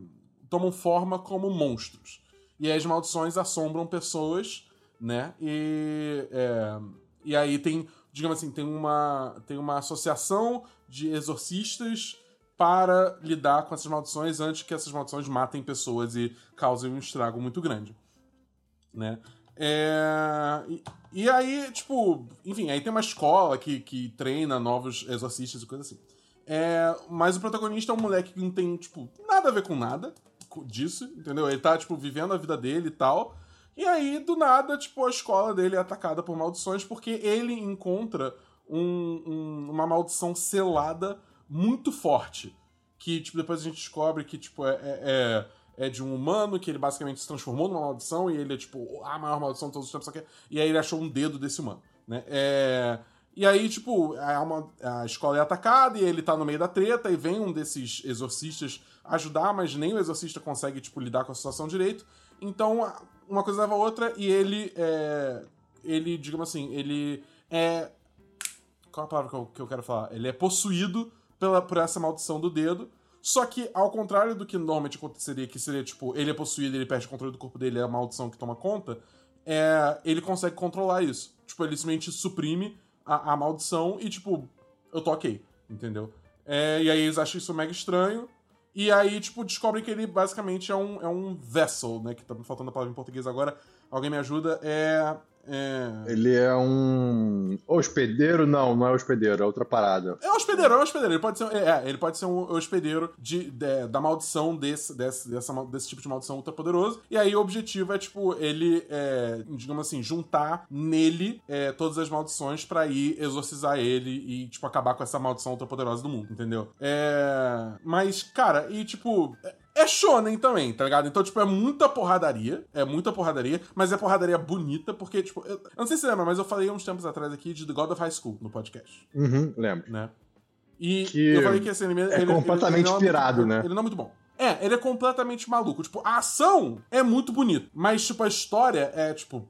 tomam forma como monstros. E as maldições assombram pessoas, né? E, é, e aí tem, digamos assim, tem uma, tem uma associação de exorcistas para lidar com essas maldições antes que essas maldições matem pessoas e causem um estrago muito grande, né? É, e, e, aí, tipo, enfim, aí tem uma escola que, que treina novos exorcistas e coisa assim. É, mas o protagonista é um moleque que não tem, tipo, nada nada a ver com nada disso, entendeu? Ele tá, tipo, vivendo a vida dele e tal. E aí, do nada, tipo, a escola dele é atacada por maldições porque ele encontra um, um, uma maldição selada muito forte. Que, tipo, depois a gente descobre que, tipo, é, é, é de um humano que ele basicamente se transformou numa maldição e ele é, tipo, a maior maldição de todos os tempos. Que... E aí ele achou um dedo desse humano, né? É... E aí, tipo, a, uma, a escola é atacada e ele tá no meio da treta e vem um desses exorcistas ajudar, mas nem o exorcista consegue, tipo, lidar com a situação direito. Então, uma coisa leva a outra e ele é. Ele, digamos assim, ele é. Qual a palavra que eu, que eu quero falar? Ele é possuído pela, por essa maldição do dedo. Só que, ao contrário do que normalmente aconteceria, que seria, tipo, ele é possuído, ele perde o controle do corpo dele, é a maldição que toma conta, é, ele consegue controlar isso. Tipo, ele simplesmente suprime a, a maldição e, tipo, eu tô ok, entendeu? É, e aí eles acham isso mega estranho. E aí, tipo, descobrem que ele basicamente é um, é um vessel, né? Que tá me faltando a palavra em português agora. Alguém me ajuda. É. É... Ele é um hospedeiro? Não, não é hospedeiro, é outra parada. É hospedeiro, é hospedeiro. Ele pode ser, é, é ele pode ser um hospedeiro de, de da maldição desse, desse, dessa, desse tipo de maldição ultra poderoso. E aí o objetivo é, tipo, ele, é, digamos assim, juntar nele é, todas as maldições para ir exorcizar ele e, tipo, acabar com essa maldição ultra poderosa do mundo, entendeu? É. Mas, cara, e tipo é shonen também, tá ligado? Então, tipo, é muita porradaria. É muita porradaria, mas é porradaria bonita, porque, tipo, eu, eu não sei se você lembra, mas eu falei uns tempos atrás aqui de The God of High School no podcast. Uhum, lembro. Né? E Que eu falei que esse anime. é ele, completamente ele é pirado, muito, né? Ele não é muito bom. É, ele é completamente maluco. Tipo, a ação é muito bonita, mas, tipo, a história é, tipo.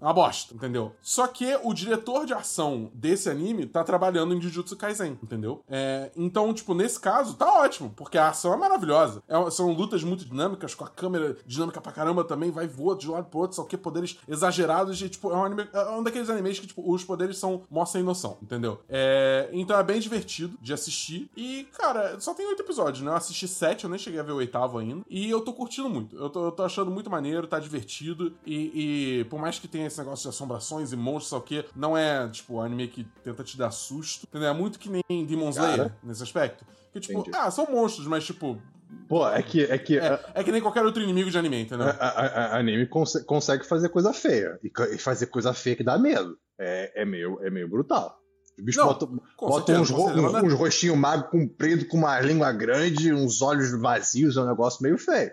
Uma bosta, entendeu? Só que o diretor de ação desse anime tá trabalhando em Jujutsu Kaisen, entendeu? É, então, tipo, nesse caso, tá ótimo, porque a ação é maravilhosa. É- são lutas muito dinâmicas, com a câmera dinâmica pra caramba também, vai voa de um lado pro outro, só que poderes exagerados e, tipo, é um, anime, é um daqueles animes que, tipo, os poderes são mó sem noção, entendeu? É, então é bem divertido de assistir. E, cara, só tem oito episódios, né? Eu assisti sete, eu nem cheguei a ver o oitavo ainda. E eu tô curtindo muito. Eu tô, eu tô achando muito maneiro, tá divertido. E, e por mais que tenha esse negócio de assombrações e monstros, sei o quê, não é, tipo, anime que tenta te dar susto. Entendeu? É muito que nem Demon Slayer nesse aspecto. Que, tipo, Entendi. ah, são monstros, mas, tipo. Pô, é que, é que É, é que nem qualquer outro inimigo de anime, entendeu? a, a- a- anime conse- consegue fazer coisa feia. E, e fazer coisa feia que dá medo. É, é, meio, é meio brutal. Os bichos botam, uns, ro- uns, uns rostinhos magros compridos com uma língua grande, uns olhos vazios, é um negócio meio feio.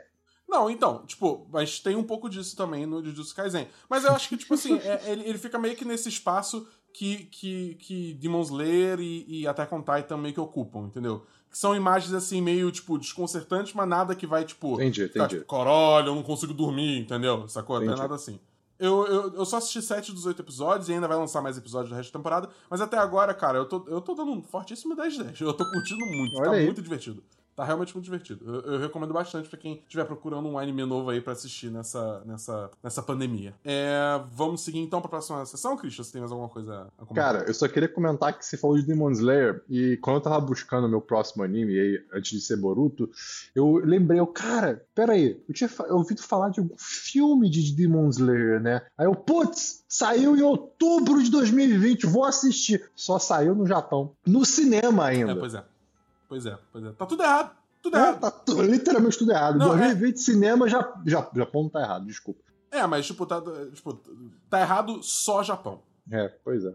Não, então, tipo, mas tem um pouco disso também no Jujutsu Kaisen. Mas eu acho que, tipo assim, é- ele, ele fica meio que nesse espaço que, que, que Demon Slayer e, e Attack on Titan meio que ocupam, entendeu? Que são imagens, assim, meio, tipo, desconcertantes, mas nada que vai, tipo... Entendi, entendi. tipo, caralho, eu não consigo dormir, entendeu? Sacou? Não é Entendi. nada assim. Eu, eu, eu só assisti sete dos oito episódios e ainda vai lançar mais episódios do resto da temporada. Mas até agora, cara, eu tô, eu tô dando um fortíssimo 10 de 10. Eu tô curtindo muito, Olha tá aí. muito divertido. Tá realmente muito divertido. Eu, eu recomendo bastante pra quem estiver procurando um anime novo aí pra assistir nessa, nessa, nessa pandemia. É, vamos seguir então pra próxima sessão, Christian? Você tem mais alguma coisa a comentar? Cara, eu só queria comentar que você falou de Demon Slayer, e quando eu tava buscando o meu próximo anime, aí, antes de ser Boruto, eu lembrei, eu, cara, peraí, eu tinha eu ouvido falar de algum filme de Demon Slayer, né? Aí eu, putz, saiu em outubro de 2020, vou assistir. Só saiu no Japão. No cinema ainda. É, pois é. Pois é, pois é. Tá tudo errado. Tudo É, errado. tá tu- literalmente tudo errado. Não, 2020 cinema já, já. Japão tá errado, desculpa. É, mas, tipo, tá, tipo, tá errado só Japão. É, pois é.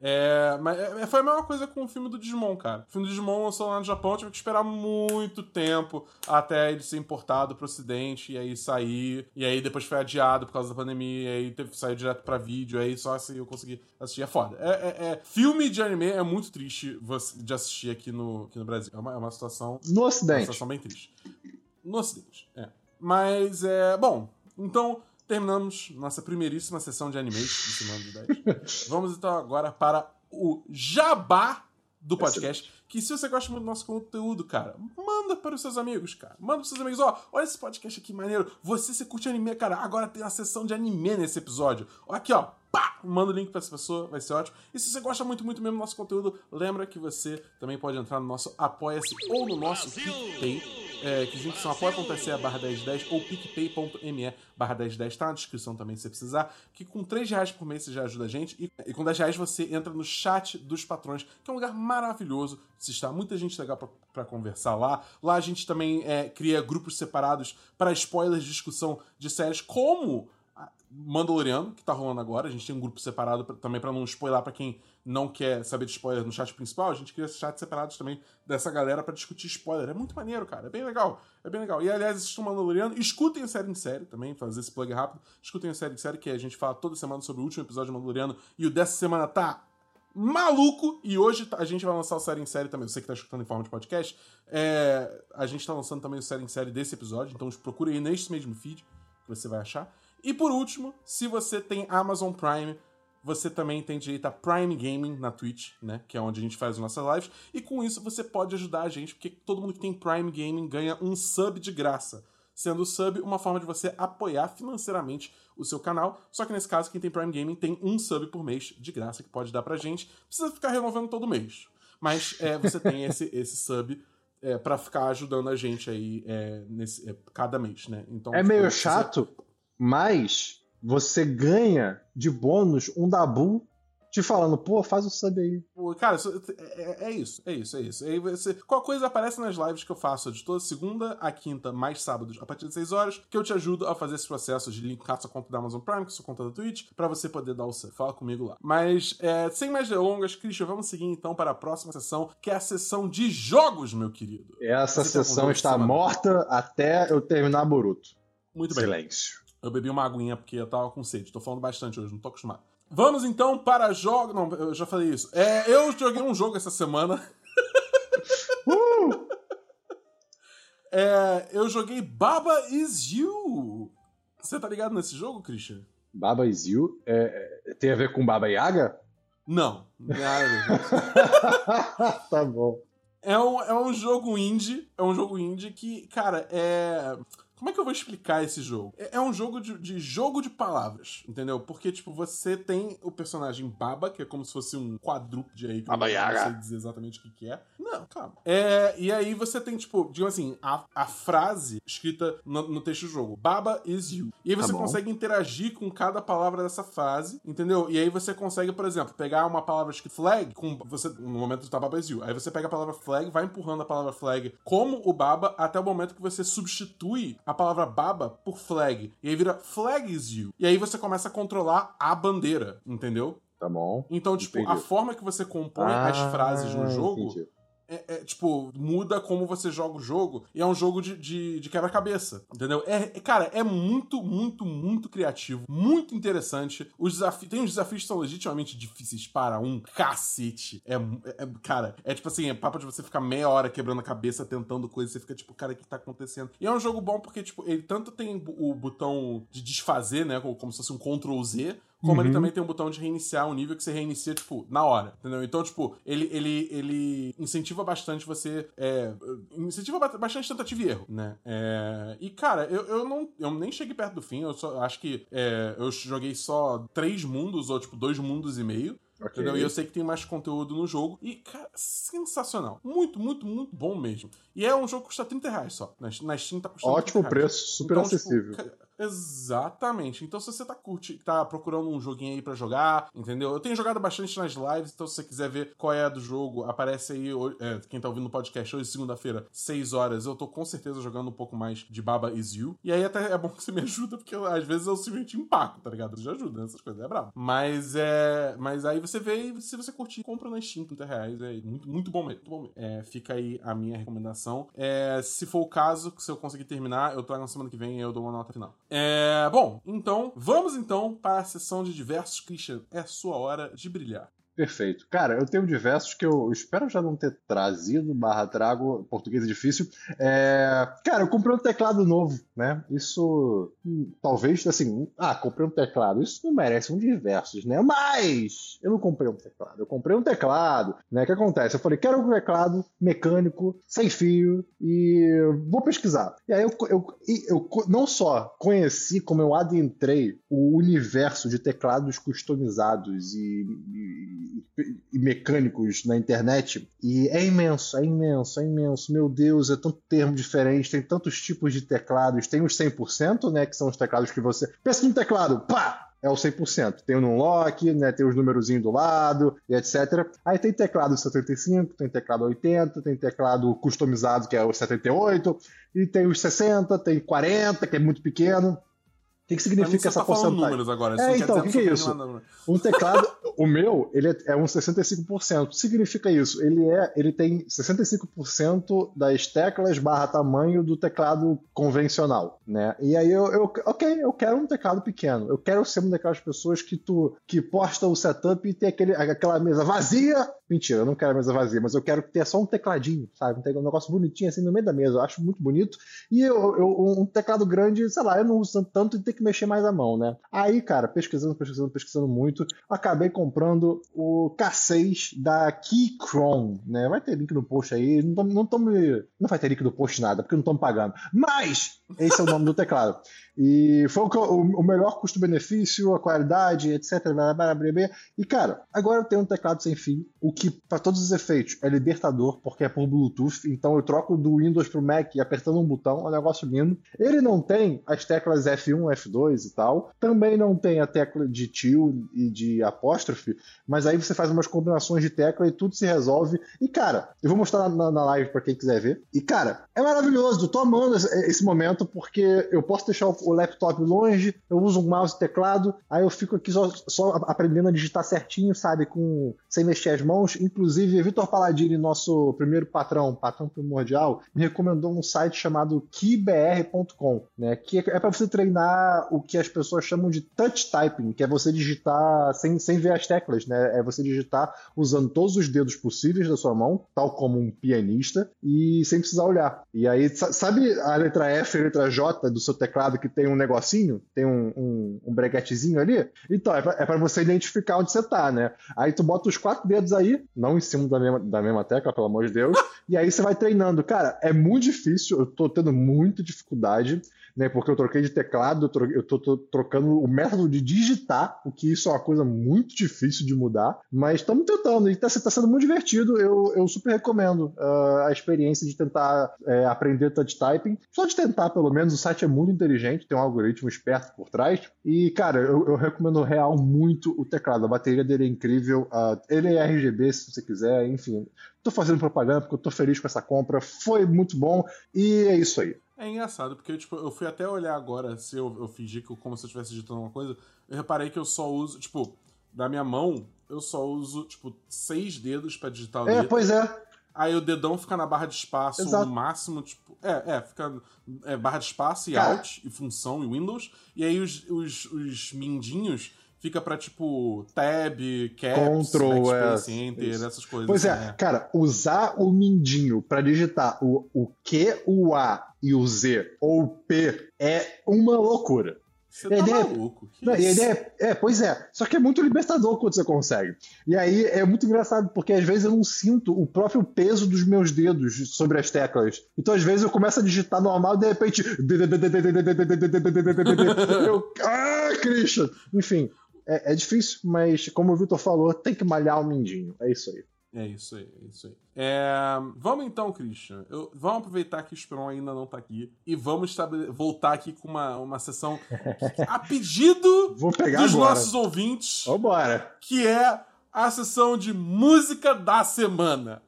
É, mas é, foi a mesma coisa com o filme do Digimon, cara. O filme do Digimon lançou lá no Japão, tive que esperar muito tempo até ele ser importado pro ocidente, e aí sair, e aí depois foi adiado por causa da pandemia, e aí teve sair direto pra vídeo, aí só assim eu consegui assistir. É foda. É, é- é- Filme de anime é muito triste de assistir aqui no, aqui no Brasil. É uma, é uma situação No uma Ocidente. situação bem triste. No Ocidente, é. Mas, é. Bom, então terminamos nossa primeiríssima sessão de animes do Semana de 10. Vamos então agora para o jabá do podcast. Que se você gosta muito do nosso conteúdo, cara, manda para os seus amigos, cara. Manda para os seus amigos, ó, olha esse podcast aqui maneiro. Você se curte anime, cara. Agora tem uma sessão de anime nesse episódio. Aqui, ó. Pá, manda o link pra essa pessoa, vai ser ótimo. E se você gosta muito, muito mesmo do nosso conteúdo, lembra que você também pode entrar no nosso Apoia-se ou no nosso PicPay, é, que os links são apoia.se barra 1010 ou picpay.me barra 1010, tá na descrição também se você precisar, que com 3 reais por mês você já ajuda a gente, e, e com 10 reais você entra no chat dos patrões, que é um lugar maravilhoso, se está muita gente legal para conversar lá. Lá a gente também é, cria grupos separados para spoilers de discussão de séries, como Mandaloriano, que tá rolando agora. A gente tem um grupo separado pra, também para não spoiler para quem não quer saber de spoiler no chat principal. A gente cria chats separados também dessa galera para discutir spoiler. É muito maneiro, cara. É bem legal. É bem legal. E aliás, assistam Mandaloriano. Escutem a série em série também, fazer esse plug rápido. Escutem a série em série, que a gente fala toda semana sobre o último episódio de Mandaloriano. E o dessa semana tá maluco. E hoje tá, a gente vai lançar o série em série também. Você que tá escutando em forma de podcast. É, a gente tá lançando também o série em série desse episódio. Então procure aí neste mesmo feed que você vai achar. E por último, se você tem Amazon Prime, você também tem direito a Prime Gaming na Twitch, né? Que é onde a gente faz as nossas lives. E com isso você pode ajudar a gente, porque todo mundo que tem Prime Gaming ganha um sub de graça. Sendo o sub uma forma de você apoiar financeiramente o seu canal. Só que nesse caso, quem tem Prime Gaming tem um sub por mês de graça que pode dar pra gente. Precisa ficar renovando todo mês. Mas é, você tem esse, esse sub é, para ficar ajudando a gente aí é, nesse, é, cada mês, né? Então, é meio chato, mas você ganha de bônus um Dabu te falando, pô, faz o sub aí. Cara, é, é, isso, é isso, é isso. Aí você, qual coisa aparece nas lives que eu faço de toda segunda a quinta, mais sábados, a partir de 6 horas, que eu te ajudo a fazer esse processo de linkar sua conta da Amazon Prime com sua conta da Twitch, para você poder dar o sub. Fala comigo lá. Mas, é, sem mais delongas, Christian, vamos seguir então para a próxima sessão, que é a sessão de jogos, meu querido. Essa você sessão está morta até eu terminar Boruto. Muito bem. Silêncio. Eu bebi uma aguinha porque eu tava com sede. Tô falando bastante hoje, não tô acostumado. Vamos então para jogos. Não, eu já falei isso. É, eu joguei um jogo essa semana. uh! é, eu joguei Baba Is You. Você tá ligado nesse jogo, Christian? Baba Is You? É, é tem a ver com Baba Yaga? Não. tá bom. É um, é um jogo indie. É um jogo indie que, cara, é. Como é que eu vou explicar esse jogo? É, é um jogo de, de, jogo de palavras, entendeu? Porque, tipo, você tem o personagem Baba, que é como se fosse um quadrúpede aí, que Baba eu não sei dizer exatamente o que, que é. Não, calma. É, e aí você tem, tipo, digamos assim, a, a frase escrita no, no, texto do jogo. Baba is you. E aí você tá consegue interagir com cada palavra dessa frase, entendeu? E aí você consegue, por exemplo, pegar uma palavra escrita flag, com você, no momento do tá Baba is you. Aí você pega a palavra flag, vai empurrando a palavra flag como o Baba até o momento que você substitui a palavra baba por flag. E aí vira flag is you. E aí você começa a controlar a bandeira, entendeu? Tá bom. Então, tipo, entendi. a forma que você compõe ah, as frases no jogo. Entendi é, é, tipo, muda como você joga o jogo. E é um jogo de, de, de quebra-cabeça. Entendeu? É, é, cara, é muito, muito, muito criativo. Muito interessante. Os desafios. Tem uns desafios que são legitimamente difíceis para um cacete. É, é, cara, é tipo assim, é papo de você ficar meia hora quebrando a cabeça, tentando coisas. Você fica tipo, cara, o que tá acontecendo? E é um jogo bom porque, tipo, ele tanto tem o botão de desfazer, né? Como se fosse um Ctrl Z como uhum. ele também tem um botão de reiniciar um nível que você reinicia, tipo, na hora, entendeu? Então, tipo, ele, ele, ele incentiva bastante você. É, incentiva bastante tentativa e erro, né? É, e, cara, eu, eu não. Eu nem cheguei perto do fim, eu só acho que é, eu joguei só três mundos, ou tipo, dois mundos e meio. Okay. Entendeu? E eu sei que tem mais conteúdo no jogo. E, cara, sensacional. Muito, muito, muito bom mesmo. E é um jogo que custa 30 reais só. Na, na Steam tá custando Ótimo preço, super então, tipo, acessível. Tipo, exatamente. Então, se você tá curte, tá procurando um joguinho aí para jogar, entendeu? Eu tenho jogado bastante nas lives, então se você quiser ver qual é a do jogo, aparece aí, é, quem tá ouvindo no podcast hoje, segunda-feira, 6 horas, eu tô com certeza jogando um pouco mais de Baba Is You. E aí até é bom que você me ajuda, porque às vezes eu simplesmente empaco, tá ligado? Já ajuda nessas coisas, é brabo. Mas é. Mas aí você vê e se você curtir, compra na Steam, 30 reais. É muito, muito bom mesmo. Muito bom mesmo. É, fica aí a minha recomendação. É, se for o caso, se eu conseguir terminar, eu trago na semana que vem e eu dou uma nota final. É, bom, então, vamos então para a sessão de diversos. Christian, é sua hora de brilhar. Perfeito. Cara, eu tenho diversos que eu espero já não ter trazido, barra trago, português é difícil. É... Cara, eu comprei um teclado novo, né? Isso, hum, talvez, assim, ah, comprei um teclado. Isso não merece um diversos, né? Mas eu não comprei um teclado. Eu comprei um teclado, né? O que acontece? Eu falei, quero um teclado mecânico, sem fio, e vou pesquisar. E aí eu, eu, eu não só conheci, como eu adentrei o universo de teclados customizados e, e e mecânicos na internet. E é imenso, é imenso, é imenso. Meu Deus, é tanto termo diferente, tem tantos tipos de teclados. Tem os 100%, né, que são os teclados que você... Pensa num teclado, pá! É o 100%. Tem o Numlock, né, tem os numerozinhos do lado e etc. Aí tem teclado 75, tem teclado 80, tem teclado customizado, que é o 78, e tem os 60, tem 40, que é muito pequeno. O que, que significa essa tá porcentagem? números agora. é, então, o que, que, é isso? Um teclado, o meu, ele é, é um 65%. Significa isso? Ele é, ele tem 65% das teclas barra tamanho do teclado convencional, né? E aí eu, eu, ok, eu quero um teclado pequeno. Eu quero ser uma daquelas pessoas que tu que posta o setup e tem aquele, aquela mesa vazia. Mentira, eu não quero a mesa vazia, mas eu quero ter só um tecladinho, sabe? Um negócio bonitinho assim no meio da mesa. Eu acho muito bonito. E eu, eu, um teclado grande, sei lá, eu não uso tanto e tem que mexer mais a mão, né? Aí, cara, pesquisando, pesquisando, pesquisando muito, acabei comprando o K6 da Keychron, né? Vai ter link no post aí, não, tô, não, tô me... não vai ter link no post nada, porque não estão me pagando. Mas esse é o nome do teclado. E foi o, o, melhor custo-benefício, a qualidade, etc. Blá, blá, blá, e cara, agora eu tenho um teclado sem fio, o que, para todos os efeitos, é libertador, porque é por Bluetooth. Então eu troco do Windows pro Mac apertando um botão, é um negócio lindo. Ele não tem as teclas F1, F2 e tal. Também não tem a tecla de tio e de apóstrofe, mas aí você faz umas combinações de tecla e tudo se resolve. E cara, eu vou mostrar na, na live para quem quiser ver. E cara, é maravilhoso, tô amando esse, esse momento porque eu posso deixar o laptop longe, eu uso um mouse e teclado, aí eu fico aqui só, só aprendendo a digitar certinho, sabe? Com, sem mexer as mãos. Inclusive, Vitor Paladini, nosso primeiro patrão, patrão primordial, me recomendou um site chamado keybr.com, né? Que é para você treinar o que as pessoas chamam de touch typing, que é você digitar sem, sem ver as teclas, né? É você digitar usando todos os dedos possíveis da sua mão, tal como um pianista, e sem precisar olhar. E aí, sabe a letra F letra J do seu teclado que tem um negocinho, tem um, um, um breguetezinho ali. Então, é pra, é você identificar onde você tá, né? Aí tu bota os quatro dedos aí, não em cima da mesma, da mesma tecla, pelo amor de Deus, e aí você vai treinando. Cara, é muito difícil, eu tô tendo muita dificuldade né? Porque eu troquei de teclado, eu estou trocando o método de digitar, o que isso é uma coisa muito difícil de mudar, mas estamos tentando, e está tá sendo muito divertido. Eu, eu super recomendo uh, a experiência de tentar é, aprender touch typing. Só de tentar, pelo menos, o site é muito inteligente, tem um algoritmo esperto por trás. E, cara, eu, eu recomendo real muito o teclado. A bateria dele é incrível, uh, ele é RGB se você quiser, enfim. Tô fazendo propaganda porque eu tô feliz com essa compra, foi muito bom e é isso aí. É engraçado, porque tipo, eu fui até olhar agora se eu, eu fingi que como se eu estivesse digitando uma coisa. Eu reparei que eu só uso, tipo, da minha mão, eu só uso, tipo, seis dedos para digitar o É, letra. pois é. Aí o dedão fica na barra de espaço Exato. no máximo, tipo. É, é, fica é, barra de espaço e Cara. Alt, e função, e Windows. E aí os, os, os mindinhos fica pra, tipo, tab, caps, Control, é, enter, isso. essas coisas. Pois é, né? cara, usar o mindinho pra digitar o, o Q, o A e o Z ou o P é uma loucura. Você tá ideia, maluco. Que não, ideia é, é, pois é. Só que é muito libertador quando você consegue. E aí é muito engraçado, porque às vezes eu não sinto o próprio peso dos meus dedos sobre as teclas. Então às vezes eu começo a digitar normal e de repente. eu, ah, Christian! Enfim, é, é difícil, mas como o Vitor falou, tem que malhar o mindinho. É isso aí. É isso aí, é isso aí. É, vamos então, Christian. Eu, vamos aproveitar que o Esperon ainda não tá aqui e vamos voltar aqui com uma, uma sessão a pedido dos agora. nossos ouvintes. Vambora. Que é a sessão de música da semana.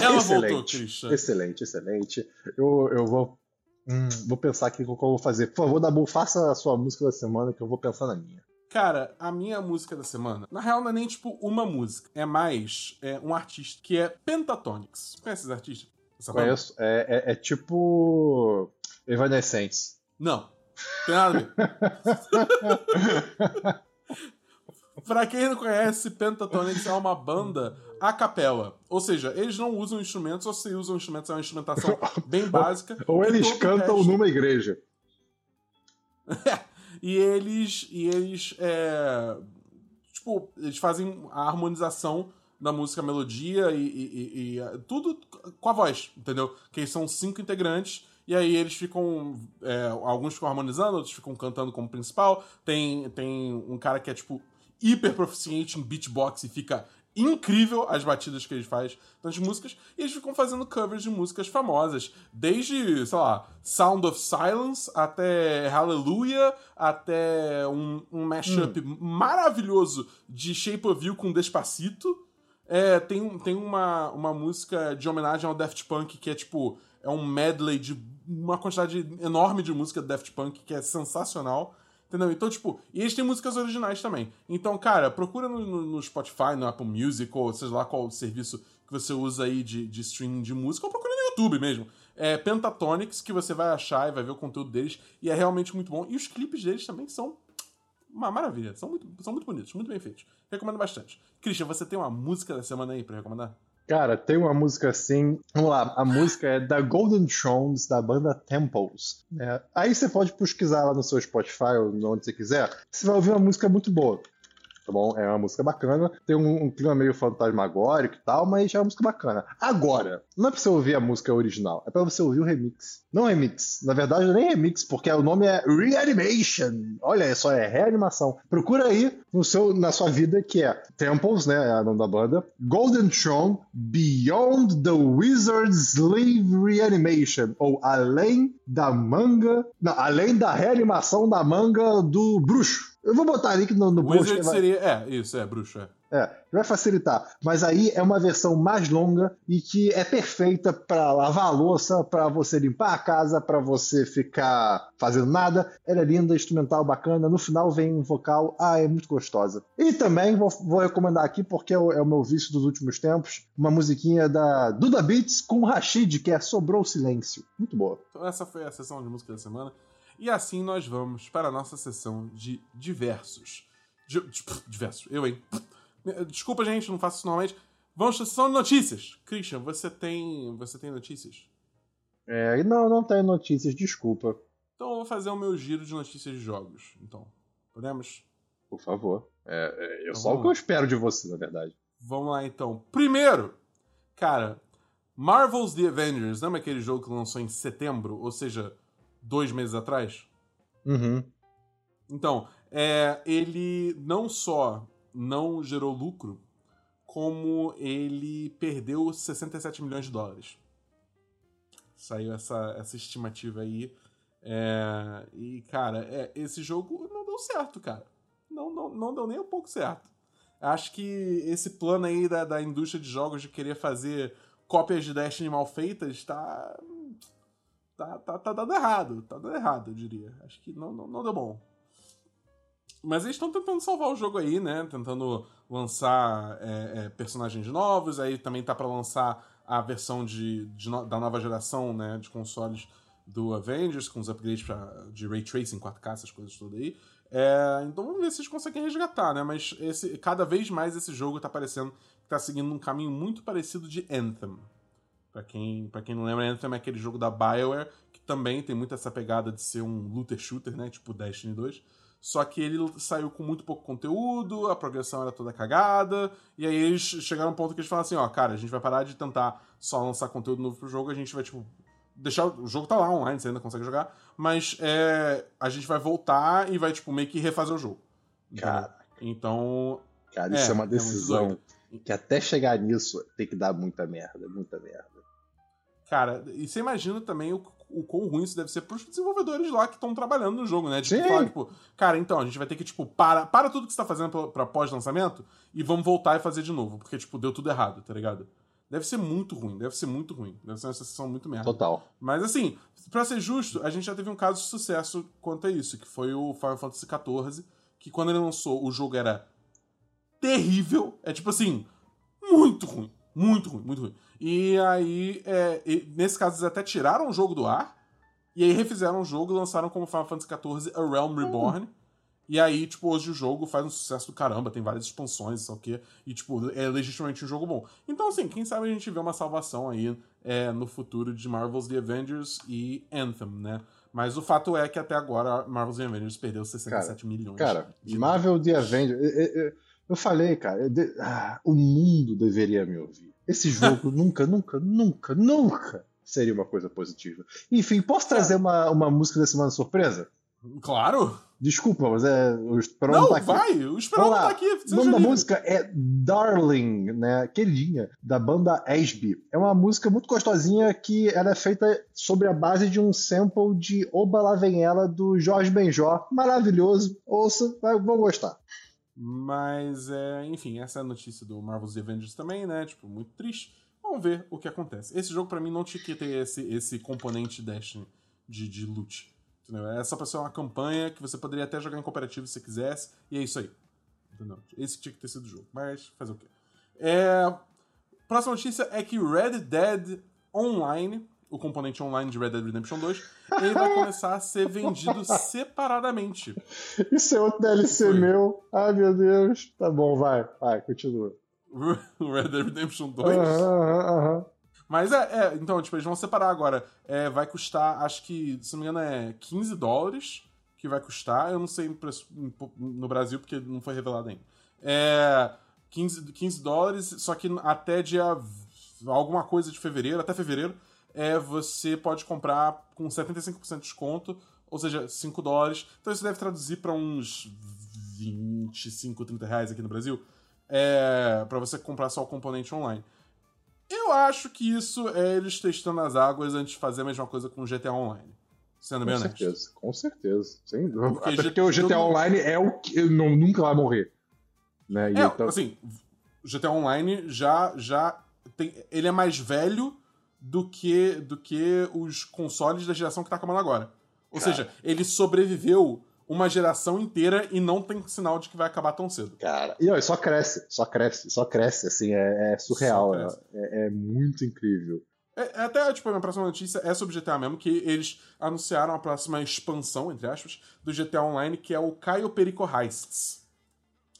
Ela excelente, voltou, Christian. Excelente, excelente. Eu, eu vou, hum, vou pensar aqui o que eu vou fazer. Por favor, Dabu, faça a sua música da semana que eu vou pensar na minha. Cara, a minha música da semana, na real, não é nem tipo uma música, é mais é, um artista que é Pentatonix. Conhece esse artista? Essa Conheço. É, é, é, tipo. Evanescence. Não. Tem nada a ver. Pra quem não conhece, Pentatonix é uma banda a capela. Ou seja, eles não usam instrumentos, ou se usam instrumentos, é uma instrumentação bem básica. Ou eles cantam resto- numa igreja. e eles. E eles. é, tipo, eles fazem a harmonização da música, a melodia e, e- e- e, é, tudo com a voz, entendeu? Que eles são cinco integrantes. E aí eles ficam. é, alguns ficam harmonizando, outros ficam cantando como principal. Tem, tem um cara que é, tipo, hiper proficiente em beatbox e fica incrível as batidas que eles fazem nas músicas. E eles ficam fazendo covers de músicas famosas. Desde, sei lá, Sound of Silence até Hallelujah, até um, um mashup maravilhoso de Shape of You com Despacito. É, tem, tem uma, uma música de homenagem ao Daft Punk que é tipo. É um medley de uma quantidade enorme de música do Daft Punk que é sensacional. Entendeu? Então, tipo, e eles têm músicas originais também. Então, cara, procura no, no- Spotify, no Apple Music, ou seja lá qual serviço que você usa aí de, de streaming de música, ou procura no YouTube mesmo. É Pentatonix, que você vai achar e vai ver o conteúdo deles, e é realmente muito bom. E os clipes deles também são uma maravilha. São muito, são muito bonitos, muito bem feitos. Recomendo bastante. Christian, você tem uma música da semana aí pra recomendar? Cara, tem uma música assim. Vamos lá, a música é da Golden Thrones, da banda Temples. né? aí você pode pesquisar lá no seu Spotify ou onde você quiser. Você vai ouvir uma música muito boa. Tá bom? É uma música bacana. Tem um, um clima meio fantasmagórico e tal, mas é uma música bacana. Agora, não é pra você ouvir a música original, é pra você ouvir o remix. Não remix. Na verdade, é nem remix, porque o nome é Reanimation. Olha só, é reanimação. Procura aí no seu, na sua vida, que é Temples, né? É o nome da banda. Golden Throne, Beyond the Wizard's Slave Reanimation. Ou Além da Manga. Não, Além da reanimação da manga do bruxo. Eu vou botar link no, no. Wizard vai- seria. É, isso, é, bruxo, é. é, vai facilitar. Mas aí é uma versão mais longa e que é perfeita para lavar a louça, para você limpar a casa, para você ficar fazendo nada. Ela é linda, instrumental, bacana. No final vem um vocal, ah, é muito gostosa. E também vou, vou recomendar aqui, porque é o, é o meu vício dos últimos tempos, uma musiquinha da Duda Beats com Rashid, que é Sobrou Silêncio. Muito boa. Então essa foi a sessão de música da semana. E assim nós vamos para a nossa sessão de diversos. Di- di- pff, diversos, eu, hein? Desculpa, gente, não faço isso normalmente. Vamos para a sessão de notícias. Christian, você tem, você tem notícias? É, e não, não tem notícias, desculpa. Então eu vou fazer o meu giro de notícias de jogos. Então, podemos? Por favor. É, é, eu Então só o que eu espero de você, na verdade. Vamos lá então. Primeiro, cara, Marvel's The Avengers, lembra aquele jogo que lançou em setembro? Ou seja, dois meses atrás? Uhum. Então, é, ele não só não gerou lucro, como ele perdeu 67 milhões de dólares. Saiu essa, essa estimativa aí. É, e, cara, é, esse jogo não deu certo, cara. Não, não, não deu nem um pouco certo. Acho que esse plano aí da, da indústria de jogos de querer fazer cópias de Destiny mal feitas tá. Tá, tá, tá dando errado. Tá dando errado, eu diria. Acho que não, não, não deu bom. Mas eles estão tentando salvar o jogo aí, né? Tentando lançar é, é, personagens novos. Aí também tá pra lançar a versão de, de no- da nova geração, né? De consoles do Avengers, com os upgrades pra, de Ray Tracing, 4K, essas coisas todas aí. É, então vamos ver se eles conseguem resgatar, né? Mas esse, cada vez mais esse jogo tá parecendo que tá seguindo um caminho muito parecido de Anthem. Pra quem, pra quem não lembra, Anthem é aquele jogo da BioWare, que também tem muito essa pegada de ser um looter shooter, né? Tipo Destiny 2. Só que ele saiu com muito pouco conteúdo, a progressão era toda cagada, e aí eles chegaram a um ponto que eles falaram assim, ó, cara, a gente vai parar de tentar só lançar conteúdo novo pro jogo, a gente vai, tipo, deixar... O jogo tá lá online, você ainda consegue jogar, mas é, a gente vai voltar e vai, tipo, meio que refazer o jogo. Cara. Então, Cara, É, isso é uma é muito decisão doido. que até chegar nisso tem que dar muita merda, muita merda. Cara, e você imagina também o, o quão ruim isso deve ser pros desenvolvedores lá que estão trabalhando no jogo, né? Tipo, falar, tipo, cara, então, a gente vai ter que, tipo, para, para tudo que você tá fazendo pra, pra pós-lançamento e vamos voltar e fazer de novo, porque, tipo, deu tudo errado, tá ligado? Deve ser muito ruim, deve ser muito ruim. Deve ser uma sensação muito merda. Total. Mas assim, pra ser justo, a gente já teve um caso de sucesso quanto a isso, que foi o Final Fantasy XIV, que quando ele lançou, o jogo era terrível. É tipo assim, muito ruim. Muito ruim, muito ruim. E aí, é, e nesse caso, eles até tiraram o jogo do ar, e aí refizeram o jogo e lançaram como Final Fantasy XIV A Realm Reborn. E aí, tipo, hoje o jogo faz um sucesso do caramba, tem várias expansões, sei o quê, e, tipo, é legitimamente um jogo bom. Então, assim, quem sabe a gente vê uma salvação aí é, no futuro de Marvel's The Avengers e Anthem, né? Mas o fato é que até agora Marvel's The Avengers perdeu 67 cara, milhões. Cara, de Marvel The Avengers. Eu, eu, eu falei, cara, eu de... ah, o mundo deveria me ouvir. Esse jogo nunca, nunca, nunca, nunca seria uma coisa positiva. Enfim, posso trazer uma, uma música da semana surpresa? Claro! Desculpa, mas é. O Esperão não, não tá aqui. vai! O Esperão não tá aqui. O nome da música é Darling, né? Queridinha, da banda Ashby. É uma música muito gostosinha que ela é feita sobre a base de um sample de Oba Lá Vem Ela do Jorge Benjó. Maravilhoso. Ouça, vão gostar. Mas, é, enfim, essa é a notícia do Marvel's Avengers também, né? Tipo, muito triste. Vamos ver o que acontece. Esse jogo, para mim, não tinha que ter esse, esse componente Destiny de, de loot. Entendeu? É só pra ser uma campanha que você poderia até jogar em cooperativo se quisesse, e é isso aí. Entendeu? Esse tinha que ter sido o jogo. Mas fazer o quê? É... Próxima notícia é que Red Dead Online, o componente online de Red Dead Redemption 2, ele vai começar a ser vendido separadamente. Isso é outro DLC meu. Ai meu Deus. Tá bom, vai, vai, continua. Red Dead Redemption 2? Aham, aham. Mas é, é, então, tipo, eles vão separar agora. É, vai custar, acho que, se não me engano, é 15 dólares que vai custar. Eu não sei no Brasil, porque não foi revelado ainda. É 15, 15 dólares, só que até dia alguma coisa de fevereiro, até fevereiro, é, você pode comprar com 75% de desconto, ou seja, 5 dólares. Então isso deve traduzir para uns 25, 30 reais aqui no Brasil. É, para você comprar só o componente online. Eu acho que isso é eles testando as águas antes de fazer a mesma coisa com o GTA Online. Sendo Com honesto. certeza, com certeza. Sem dúvida. Porque Até porque o GTA todo- Online é o que não, nunca vai morrer. Né? E É, então- assim, o GTA Online já, já tem, ele é mais velho do que, do que os consoles da geração que tá acabando agora. Ou Cara. seja, ele sobreviveu uma geração inteira e não tem sinal de que vai acabar tão cedo. Cara, e ó, só cresce, só cresce, só cresce, assim, é, é surreal, é, é- é muito incrível. É, é até, tipo, a minha próxima notícia é sobre GTA mesmo, que eles anunciaram a próxima expansão, entre aspas, do GTA Online, que é o Caio Perico Heists.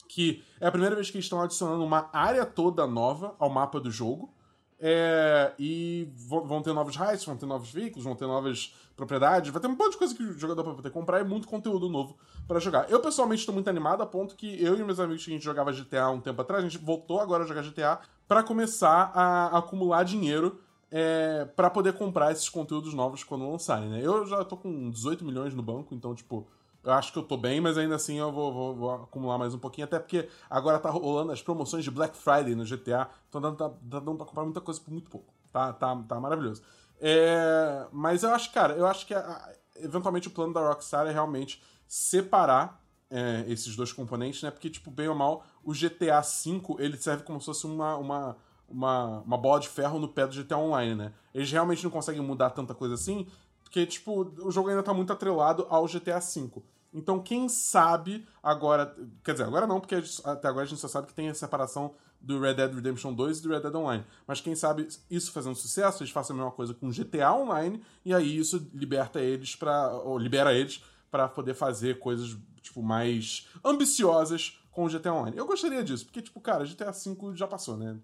Que é a primeira vez que eles estão adicionando uma área toda nova ao mapa do jogo. É, e vão ter novos heists, vão ter novos veículos, vão ter novas propriedades, vai ter um monte de coisa que o jogador vai poder comprar e muito conteúdo novo pra jogar. Eu pessoalmente estou muito animado a ponto que eu e meus amigos que a gente jogava GTA um tempo atrás, a gente voltou agora a jogar GTA pra começar a acumular dinheiro é, para poder comprar esses conteúdos novos quando lançarem, né? Eu já tô com 18 milhões no banco, então, tipo, eu acho que eu tô bem, mas ainda assim eu vou, vou- vou acumular mais um pouquinho, até porque agora tá rolando as promoções de Black Friday no GTA, então dando, tá, dando pra comprar muita coisa por muito pouco. Tá, tá, tá maravilhoso. É, mas eu acho, cara, eu acho que a- eventualmente o plano da Rockstar é realmente separar é, esses dois componentes, né? Porque, tipo, bem ou mal, o GTA V, ele serve como se fosse uma, uma, uma, uma bola de ferro no pé do GTA Online, né? Eles realmente não conseguem mudar tanta coisa assim, porque, tipo, o jogo ainda tá muito atrelado ao GTA V. Então, quem sabe agora. Quer dizer, agora não, porque até agora a gente só sabe que tem a separação do Red Dead Redemption 2 e do Red Dead Online. Mas quem sabe isso fazendo sucesso, eles façam a mesma coisa com GTA Online, e aí isso liberta eles para ou libera eles pra poder fazer coisas, tipo, mais ambiciosas com o GTA Online. Eu gostaria disso, porque, tipo, cara, GTA V já passou, né?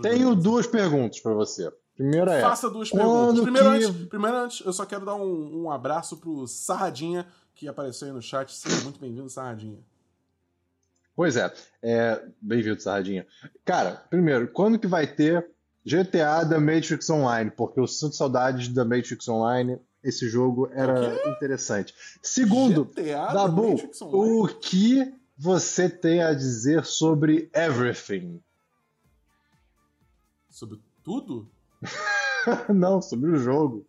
Tenho duas perguntas pra você. Primeira é, Faça duas quando perguntas. Primeiro, que- antes, primeiro antes, eu só quero dar um, um abraço pro Sarradinha, que apareceu aí no chat. Seja muito bem-vindo, Sarradinha. Pois é, é bem-vindo, Sarradinha. Cara, primeiro, quando que vai ter GTA The Matrix Online? Porque eu sinto saudades da Matrix Online. Esse jogo era interessante. Segundo, GTA Dabu, Online. o que você tem a dizer sobre Everything? Sobre tudo? Não, sobre o jogo.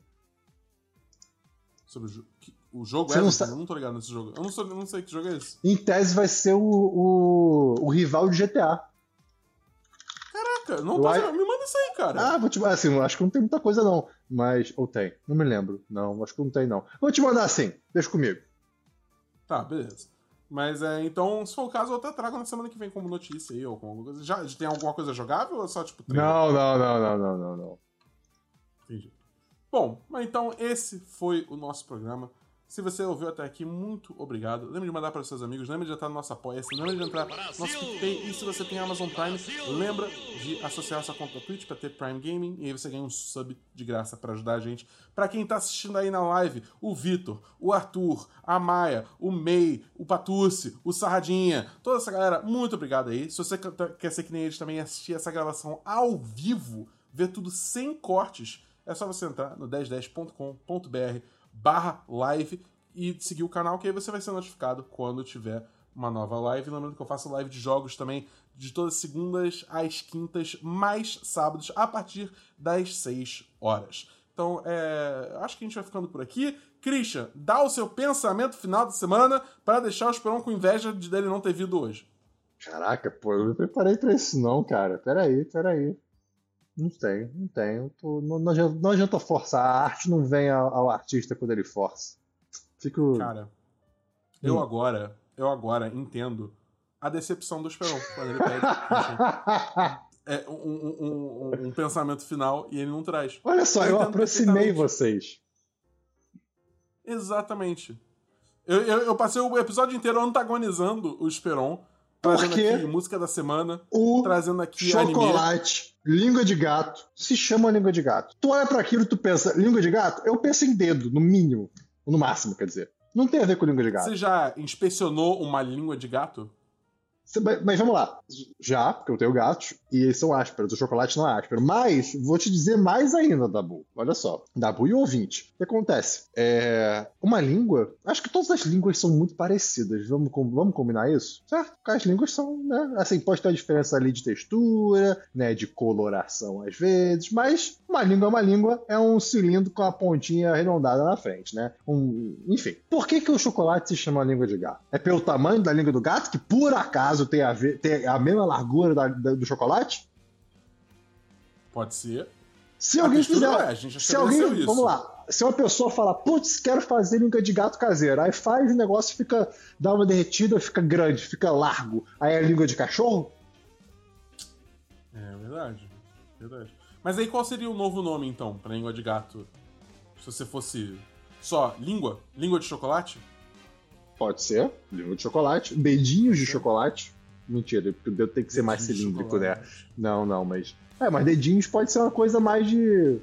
Sobre o, jo o jogo Você não Everything? sabe- Eu não tô ligado nesse jogo. Eu não, sou, eu não sei que jogo é esse. Em tese vai ser o, o, o rival de GTA. Caraca, não tô sabendo. Me manda isso aí, cara. Ah, vou te assim, acho que não tem muita coisa não. Mas, ou tem, não me lembro. Não, acho que não tem não. Vou te mandar assim, deixa comigo. Tá, beleza. Mas é, então, se for o caso, eu até trago na semana que vem como notícia aí, ou com alguma coisa. Já, tem alguma coisa jogável ou é só tipo trailer? Não, não, não, não, não, não, não. Entendi. Bom, mas então esse foi o nosso programa. Se você ouviu até aqui, muito obrigado. Lembre de mandar para os seus amigos, lembre de entrar no nosso apoia-se, lembre de entrar no nosso PicPay. E se você tem Amazon Prime, lembra de associar sua conta Twitch para ter Prime Gaming. E aí você ganha um sub de graça para ajudar a gente. Para quem tá assistindo aí na live, o Vitor, o Arthur, a Maia, o May, o Patucci, o Sarradinha, toda essa galera, muito obrigado aí. Se você quer ser que nem eles também assistir essa gravação ao vivo, ver tudo sem cortes, é só você entrar no 1010.com.br barra live e seguir o canal, que aí você vai ser notificado quando tiver uma nova live. Lembrando que eu faço live de jogos também de todas as segundas às quintas, mais sábados, a partir das 6 horas. Então, é, acho que a gente vai ficando por aqui. Christian, dá o seu pensamento final da semana para deixar o Esperão com inveja de dele não ter vindo hoje. Caraca, pô, eu não me preparei pra isso não, cara. Peraí, peraí. Não tenho, não tenho. Tô, não, não, adianta, não, adianta, forçar. A arte não vem ao, ao artista quando ele força. Fico. Cara, eu hum. agora, eu agora entendo a decepção do Esperon quando ele pede é, um, um, um, um, pensamento final e ele não traz. Olha só, eu, eu aproximei vocês. Exatamente. Eu, eu, eu, passei o episódio inteiro antagonizando o Esperon Trazendo aqui música da semana, o trazendo aqui chocolate, anime. Língua de gato, se chama língua de gato. Tu olha para aquilo e tu pensa, língua de gato? Eu penso em dedo, no mínimo. No máximo, quer dizer. Não tem a ver com língua de gato. Você já inspecionou uma língua de gato? Mas vamos lá. Já, porque eu tenho gatos e eles são ásperos. O chocolate não é áspero. Mas vou te dizer mais ainda, Dabu. Olha só. Dabu e ouvinte. O que acontece? É... Uma língua. Acho que todas as línguas são muito parecidas. Vamos, vamos combinar isso? Certo? Porque as línguas são, né? Assim, pode ter uma diferença ali de textura, né? De coloração às vezes. Mas uma língua é uma língua. É um cilindro com a pontinha arredondada na frente, né? Um... Enfim. Por que, que o chocolate se chama língua de gato? É pelo tamanho da língua do gato, que por acaso caso tem a, ver, tem a mesma largura da, da, do chocolate? Pode ser. Se a alguém fizer. É, a gente se alguém, isso. Vamos lá. Se uma pessoa fala, putz, quero fazer língua de gato caseiro, aí faz o negócio, fica. dá uma derretida, fica grande, fica largo. Aí é língua de cachorro? É verdade. Verdade. Mas aí qual seria o novo nome, então, pra língua de gato? Se você fosse só língua? Língua de chocolate? Pode ser, língua de chocolate. Dedinhos de chocolate. Mentira, porque o dedo tem que ser mais cilíndrico, né? Não, não, mas. É, mas dedinhos pode ser uma coisa mais de.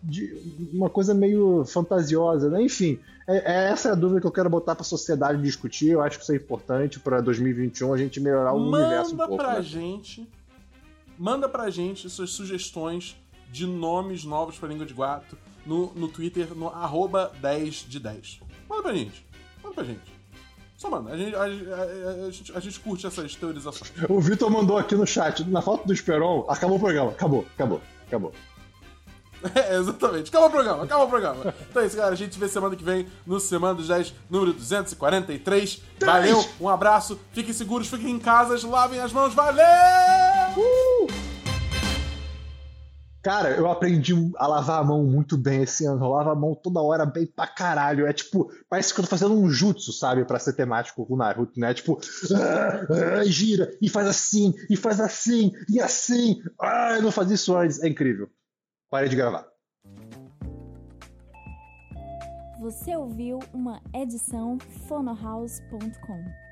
de uma coisa meio fantasiosa, né? Enfim, é, é essa é a dúvida que eu quero botar pra sociedade discutir. Eu acho que isso é importante pra 2021 a gente melhorar o manda universo um pouco. Manda pra né? gente. Manda pra gente suas sugestões de nomes novos pra língua de gato no, no Twitter, no arroba 10 de 10. Manda pra gente. Manda pra gente. Só, mano, a gente, a, a, a, gente, a gente curte essas teorizações. O Vitor mandou aqui no chat, na falta do Esperon, acabou o programa. Acabou, acabou, acabou. É, exatamente. Acabou o programa, acabou o programa. Então é isso, galera. A gente vê semana que vem no Semana dos 10, número 243. Valeu, um abraço, fiquem seguros, fiquem em casa, lavem as mãos, valeu! Uh! Cara, eu aprendi a lavar a mão muito bem esse ano. Eu lavo a mão toda hora bem pra caralho. É tipo, parece que eu tô fazendo um jutsu, sabe? Pra ser temático com o Naruto, né? Tipo, ah, ah, gira, e faz assim, e faz assim, e assim. Ah, eu não fazia isso antes. É incrível. Parei de gravar. Você ouviu uma edição fonohouse.com.